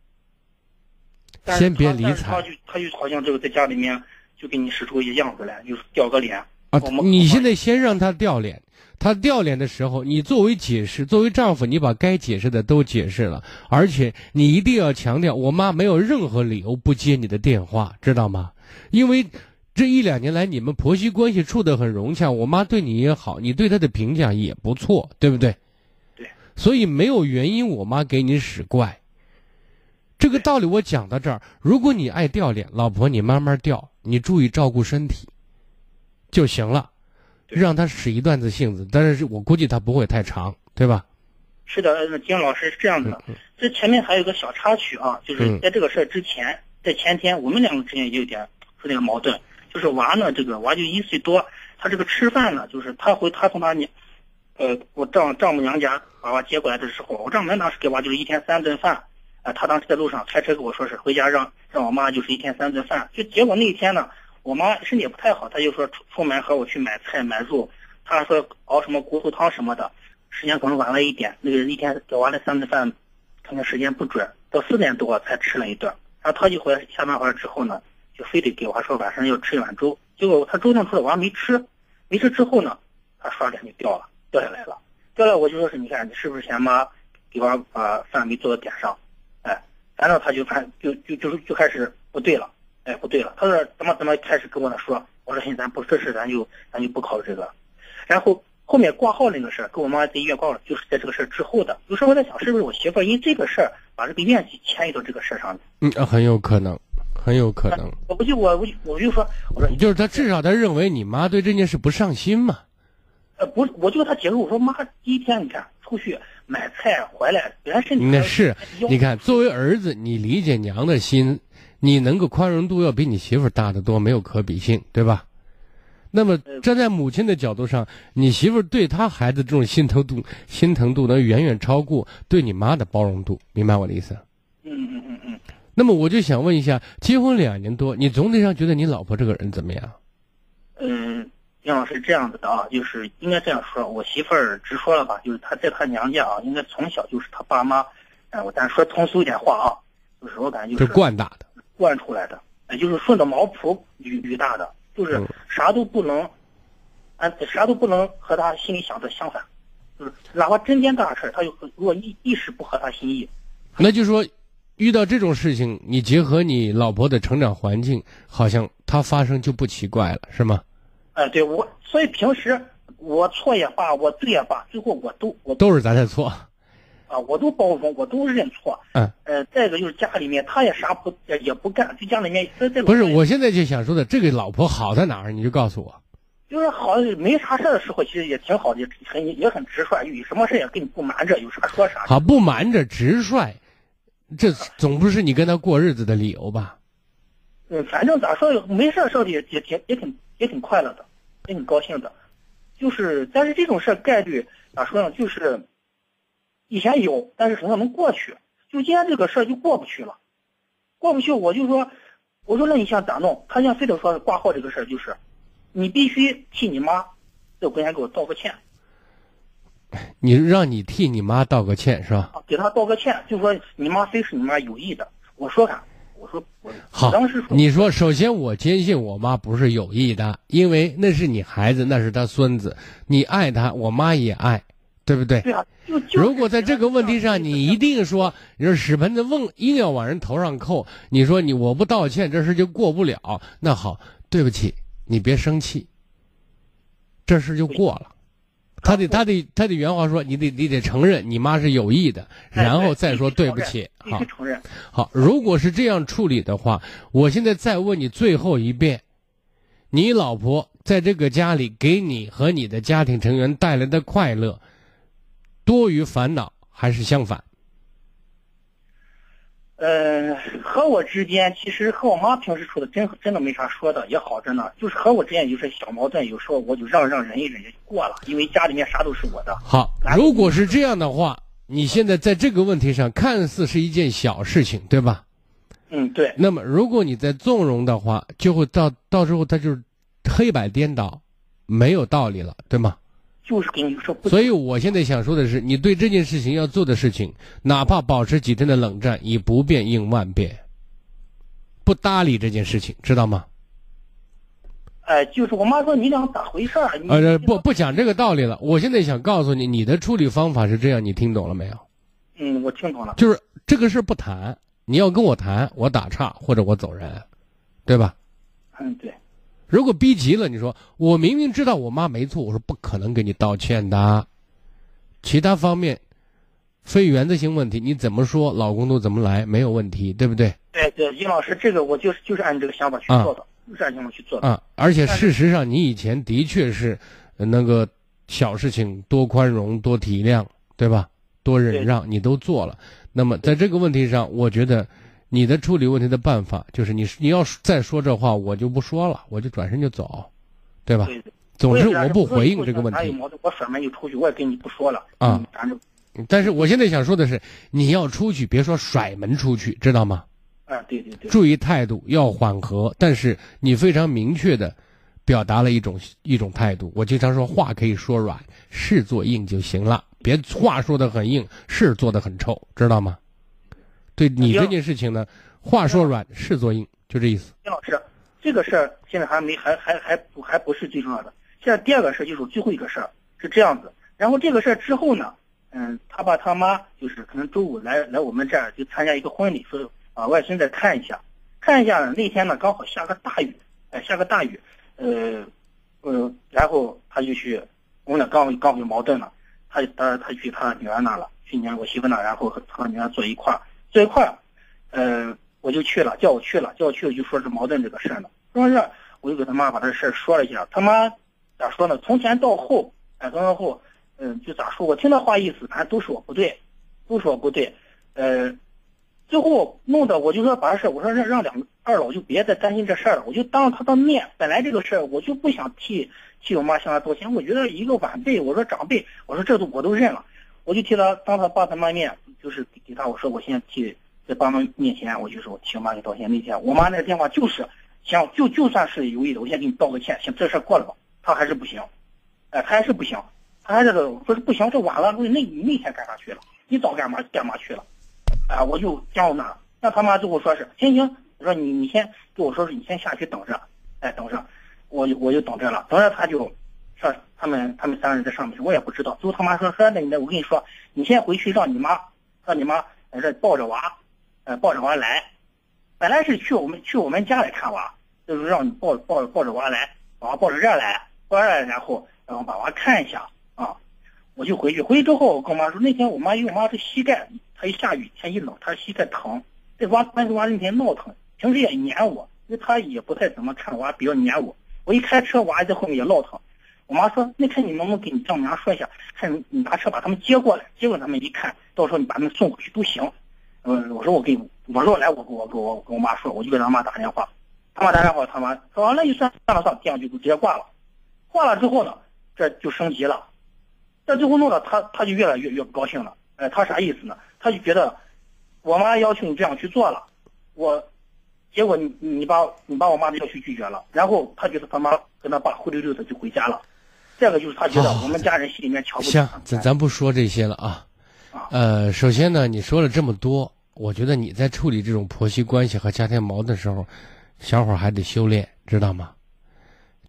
先别理睬。
他就他就好像这个在家里面就给你使出一些样子来，就是掉个脸。
啊，你现在先让他掉脸，他掉脸的时候，你作为解释，作为丈夫，你把该解释的都解释了，而且你一定要强调，我妈没有任何理由不接你的电话，知道吗？因为这一两年来你们婆媳关系处得很融洽，我妈对你也好，你对她的评价也不错，对不对？
对。
所以没有原因，我妈给你使怪。这个道理我讲到这儿，如果你爱掉脸，老婆你慢慢掉，你注意照顾身体。就行了，让他使一段子性子，但是我估计他不会太长，对吧？
是的，金老师是这样的。这前面还有个小插曲啊，就是在这个事儿之前，在前天我们两个之间也有点出点矛盾。就是娃呢，这个娃就一岁多，他这个吃饭呢，就是他回他从他娘，呃，我丈丈母娘家把娃接过来的时候，我丈母娘当时给娃就是一天三顿饭，啊，他当时在路上开车跟我说是回家让让我妈就是一天三顿饭，就结果那一天呢。我妈身体也不太好，她就说出出门和我去买菜买肉，她说熬什么骨头汤什么的，时间可能晚了一点。那个人一天给娃的三顿饭，可能时间不准，到四点多才吃了一顿。然后她就回来下班回来之后呢，就非得给娃说晚上要吃一碗粥。结果她粥弄出来，娃没吃，没吃之后呢，她刷脸就掉了，掉下来了。掉下来我就说是你看你是不是嫌妈给娃把饭没做到点上？哎，反正她就看就就就就开始不对了。哎，不对了，他说怎么怎么开始跟我那说，我说行，咱不这事，咱就咱就不考虑这个。然后后面挂号那个事儿，跟我妈在医院挂了，就是在这个事儿之后的。有时候我在想，是不是我媳妇儿因这个事儿把这个怨气迁移到这个事儿上
嗯，很有可能，很有可能。
我不就我我我就说，我说
就是他至少他认为你妈对这件事不上心嘛。
呃，不，我就跟他解释，我说妈，第一天你看出去买菜回来，
那是，你看作为儿子，你理解娘的心。你能够宽容度要比你媳妇大得多，没有可比性，对吧？那么站在母亲的角度上，你媳妇对她孩子这种心疼度、心疼度能远远超过对你妈的包容度，明白我的意思？
嗯嗯嗯嗯。
那么我就想问一下，结婚两年多，你总体上觉得你老婆这个人怎么样？
嗯，杨老师这样子的啊，就是应该这样说，我媳妇儿直说了吧，就是她在她娘家啊，应该从小就是她爸妈，哎，我咱说通俗一点话啊，就是我感觉就是
惯大的。
惯出来的，哎，就是顺着毛谱捋捋大的，就是啥都不能，啊，啥都不能和他心里想的相反，就是哪怕针尖大事他就如果一一时不合他心意，
那就说，遇到这种事情，你结合你老婆的成长环境，好像它发生就不奇怪了，是吗？
哎，对我，所以平时我错也罢，我对也罢，最后我都我
都是咱的错。
啊，我都包容，我都认错。
嗯，
呃，再一个就是家里面，他也啥不也也不干，就家里面这这。
不是，我现在就想说的，这个老婆好在哪儿？你就告诉我。
就是好，没啥事的时候，其实也挺好的，很也很直率，有什么事也跟你不瞒着，有啥说啥。
好，不瞒着，直率，这总不是你跟他过日子的理由吧？
嗯，反正咋说，没事儿时候也也挺也挺也挺快乐的，也挺高兴的。就是，但是这种事概率咋说呢？就是。以前有，但是很少能过去。就今天这个事儿就过不去了，过不去，我就说，我说那你想咋弄？他现在非得说挂号这个事儿，就是你必须替你妈在我跟前给我道个歉。
你让你替你妈道个歉是吧？
给他道个歉，就说你妈非是你妈有意的。我说啥？我说我
好。
当时
你说，首先我坚信我妈不是有意的，因为那是你孩子，那是他孙子，你爱他，我妈也爱。对不对？
对啊，
如果在这个问题上，你一定说你说屎盆子瓮硬要往人头上扣，你说你我不道歉，这事就过不了。那好，对不起，你别生气，这事就过了。他得他得他的原话说，你得你得承认你妈是有意的，然后再说对不起。
好，承认。
好，如果是这样处理的话，我现在再问你最后一遍，你老婆在这个家里给你和你的家庭成员带来的快乐。多于烦恼还是相反？
呃，和我之间其实和我妈平时处的真真的没啥说的，也好着呢。就是和我之间有些小矛盾，有时候我就让让忍一忍就过了，因为家里面啥都是我的。
好，如果是这样的话，你现在在这个问题上看似是一件小事情，对吧？
嗯，对。
那么如果你在纵容的话，就会到到时候他就是黑白颠倒，没有道理了，对吗？
就是跟你说，
所以我现在想说的是，你对这件事情要做的事情，哪怕保持几天的冷战，以不变应万变，不搭理这件事情，知道吗？
哎，就是我妈说你俩咋回事儿？
呃，不不讲这个道理了。我现在想告诉你，你的处理方法是这样，你听懂了没有？
嗯，我听懂了。
就是这个事不谈，你要跟我谈，我打岔或者我走人，对吧？
嗯，对。
如果逼急了，你说我明明知道我妈没错，我说不可能给你道歉的。其他方面，非原则性问题，你怎么说，老公都怎么来，没有问题，对不对？
对对，殷老师，这个我就是就是按这个想法去做的，就是按这样去做的。
啊，而且事实上，你以前的确是那个小事情多宽容、多体谅，对吧？多忍让，你都做了。那么在这个问题上，我觉得你的处理问题的办法就是你你要再说这话，我就不说了，我就转身就走，对吧？总之，我不回应这个问题。
我甩门就出去，我也跟你不说了。
啊，
反正。
但是我现在想说的是，你要出去，别说甩门出去，知道吗？
啊，对对对。
注意态度，要缓和。但是你非常明确的表达了一种一种态度。我经常说话可以说软，事做硬就行了。别话说的很硬，事做的很臭，知道吗？对你这件事情呢，话说软，事做硬，就这意思。
丁老师，这个事儿现在还没，还还还不还不是最重要的。现在第二个事儿就是最后一个事儿，是这样子。然后这个事儿之后呢，嗯，他爸他妈就是可能周五来来我们这儿就参加一个婚礼，说啊外孙再看一下，看一下。那天呢刚好下个大雨，哎下个大雨，呃呃，然后他就去，我们俩刚刚有矛盾了，他他他去他女儿那了，去年我媳妇那，然后和他女儿坐一块儿，这一块儿，呃我就去了，叫我去了，叫我去了就说是矛盾这个事儿了，说是我就给他妈把这事儿说了一下，他妈。咋说呢？从前到后，哎，从前后，嗯，就咋说？我听他话意思，反正都是我不对，都是我不对，呃，最后弄得我就说把这事，我说让让两个二老就别再担心这事儿了，我就当着他的面，本来这个事儿我就不想替替我妈向他道歉，我觉得一个晚辈，我说长辈，我说这都我都认了，我就替他当他爸他妈面，就是给他我说我现在替在爸妈面前，我就说我替我妈给道歉。那天我妈那个电话就是想就就算是有意的，我先给你道个歉，行，这事过了吧。他还是不行，哎，他还是不行，他还是说是不行，这晚了，那那你那天干啥去了？你早干嘛干嘛去了？啊，我就讲那，那他妈最后说是行行，我说你你先跟我说是你先下去等着，哎，等着，我我就等着了，等着他就说他们他们三个人在上面，我也不知道。最后他妈说说那那我跟你说，你先回去让你妈让你妈在这抱着娃，呃抱着娃来，本来是去我们去我们家来看娃，就是让你抱抱抱着娃来，把娃抱着这来。回来，然后然后把娃看一下啊，我就回去。回去之后，我跟我妈说，那天我妈因为我妈这膝盖，她一下雨天一冷，她膝盖疼。这娃那个娃那天闹腾，平时也黏我，因为她也不太怎么看娃，比较黏我。我一开车，娃在后面也闹腾。我妈说，那天你能不能给你丈母娘说一下，看你你拿车把他们接过来。结果他们一看到时候你把他们送回去都行。嗯，我说我给，我说来，我我我我跟我妈说，我就给他妈打电话。他妈打电话，他妈说那就算算了算了，电话就直接挂了。挂了之后呢，这就升级了，这最后弄得他他就越来越越不高兴了。哎，他啥意思呢？他就觉得我妈要求你这样去做了，我结果你你把你把我妈的要求拒绝了，然后他觉得他妈跟他爸灰溜溜的就回家了。这个就是他觉得我们家人心里面瞧不起。
行，咱咱不说这些了啊。呃，首先呢，你说了这么多，我觉得你在处理这种婆媳关系和家庭矛盾的时候，小伙还得修炼，知道吗？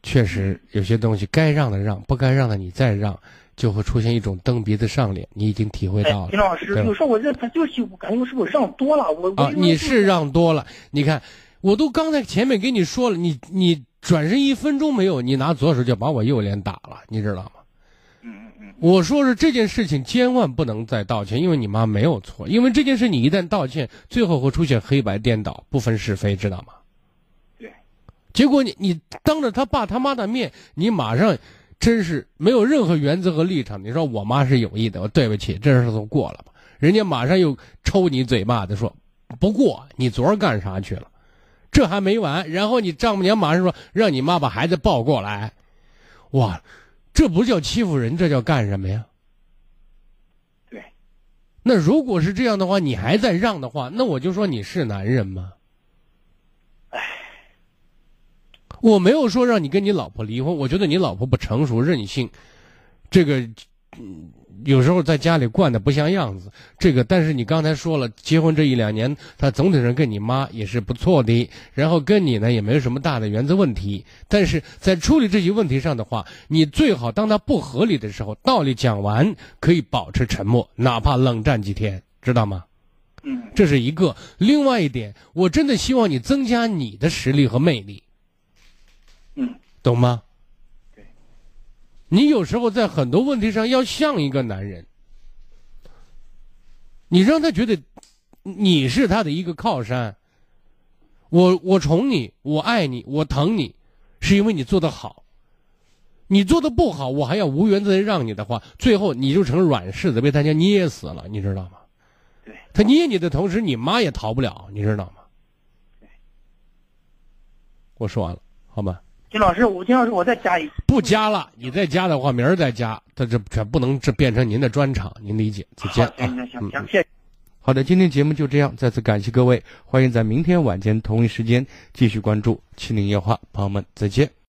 确实有些东西该让的让，不该让的你再让，就会出现一种蹬鼻子上脸。你已经体会到了。
金老师，有时候我这他就是感觉我是不是让多了？我
啊，你是让多了。你看，我都刚才前面跟你说了，你你转身一分钟没有，你拿左手就把我右脸打了，你知道吗？我说是这件事情千万不能再道歉，因为你妈没有错。因为这件事你一旦道歉，最后会出现黑白颠倒，不分是非，知道吗？对结果你你当着他爸他妈的面，你马上真是没有任何原则和立场。你说我妈是有意的，我对不起，这事都过了吧？人家马上又抽你嘴巴子说，不过你昨儿干啥去了？这还没完，然后你丈母娘马上说让你妈把孩子抱过来，哇，这不叫欺负人，这叫干什么呀？
对。
那如果是这样的话，你还在让的话，那我就说你是男人吗？我没有说让你跟你老婆离婚，我觉得你老婆不成熟、任性，这个有时候在家里惯的不像样子，这个但是你刚才说了，结婚这一两年，他总体上跟你妈也是不错的，然后跟你呢也没有什么大的原则问题。但是在处理这些问题上的话，你最好当他不合理的时候，道理讲完可以保持沉默，哪怕冷战几天，知道吗？
嗯，
这是一个。另外一点，我真的希望你增加你的实力和魅力。
嗯，
懂吗？你有时候在很多问题上要像一个男人，你让他觉得你是他的一个靠山。我我宠你，我爱你，我疼你，是因为你做的好。你做的不好，我还要无原则的让你的话，最后你就成软柿子，被大家捏死了，你知道吗？
对，
他捏你的同时，你妈也逃不了，你知道吗？
对，
我说完了，好吧。
金老师，我金老师，我再加一
不加了，你再加的话，明儿再加，他这全不能这变成您的专场，您理解？再见啊！
行行行行，谢谢。
好的，今天节目就这样，再次感谢各位，欢迎在明天晚间同一时间继续关注《七零夜话》，朋友们再见。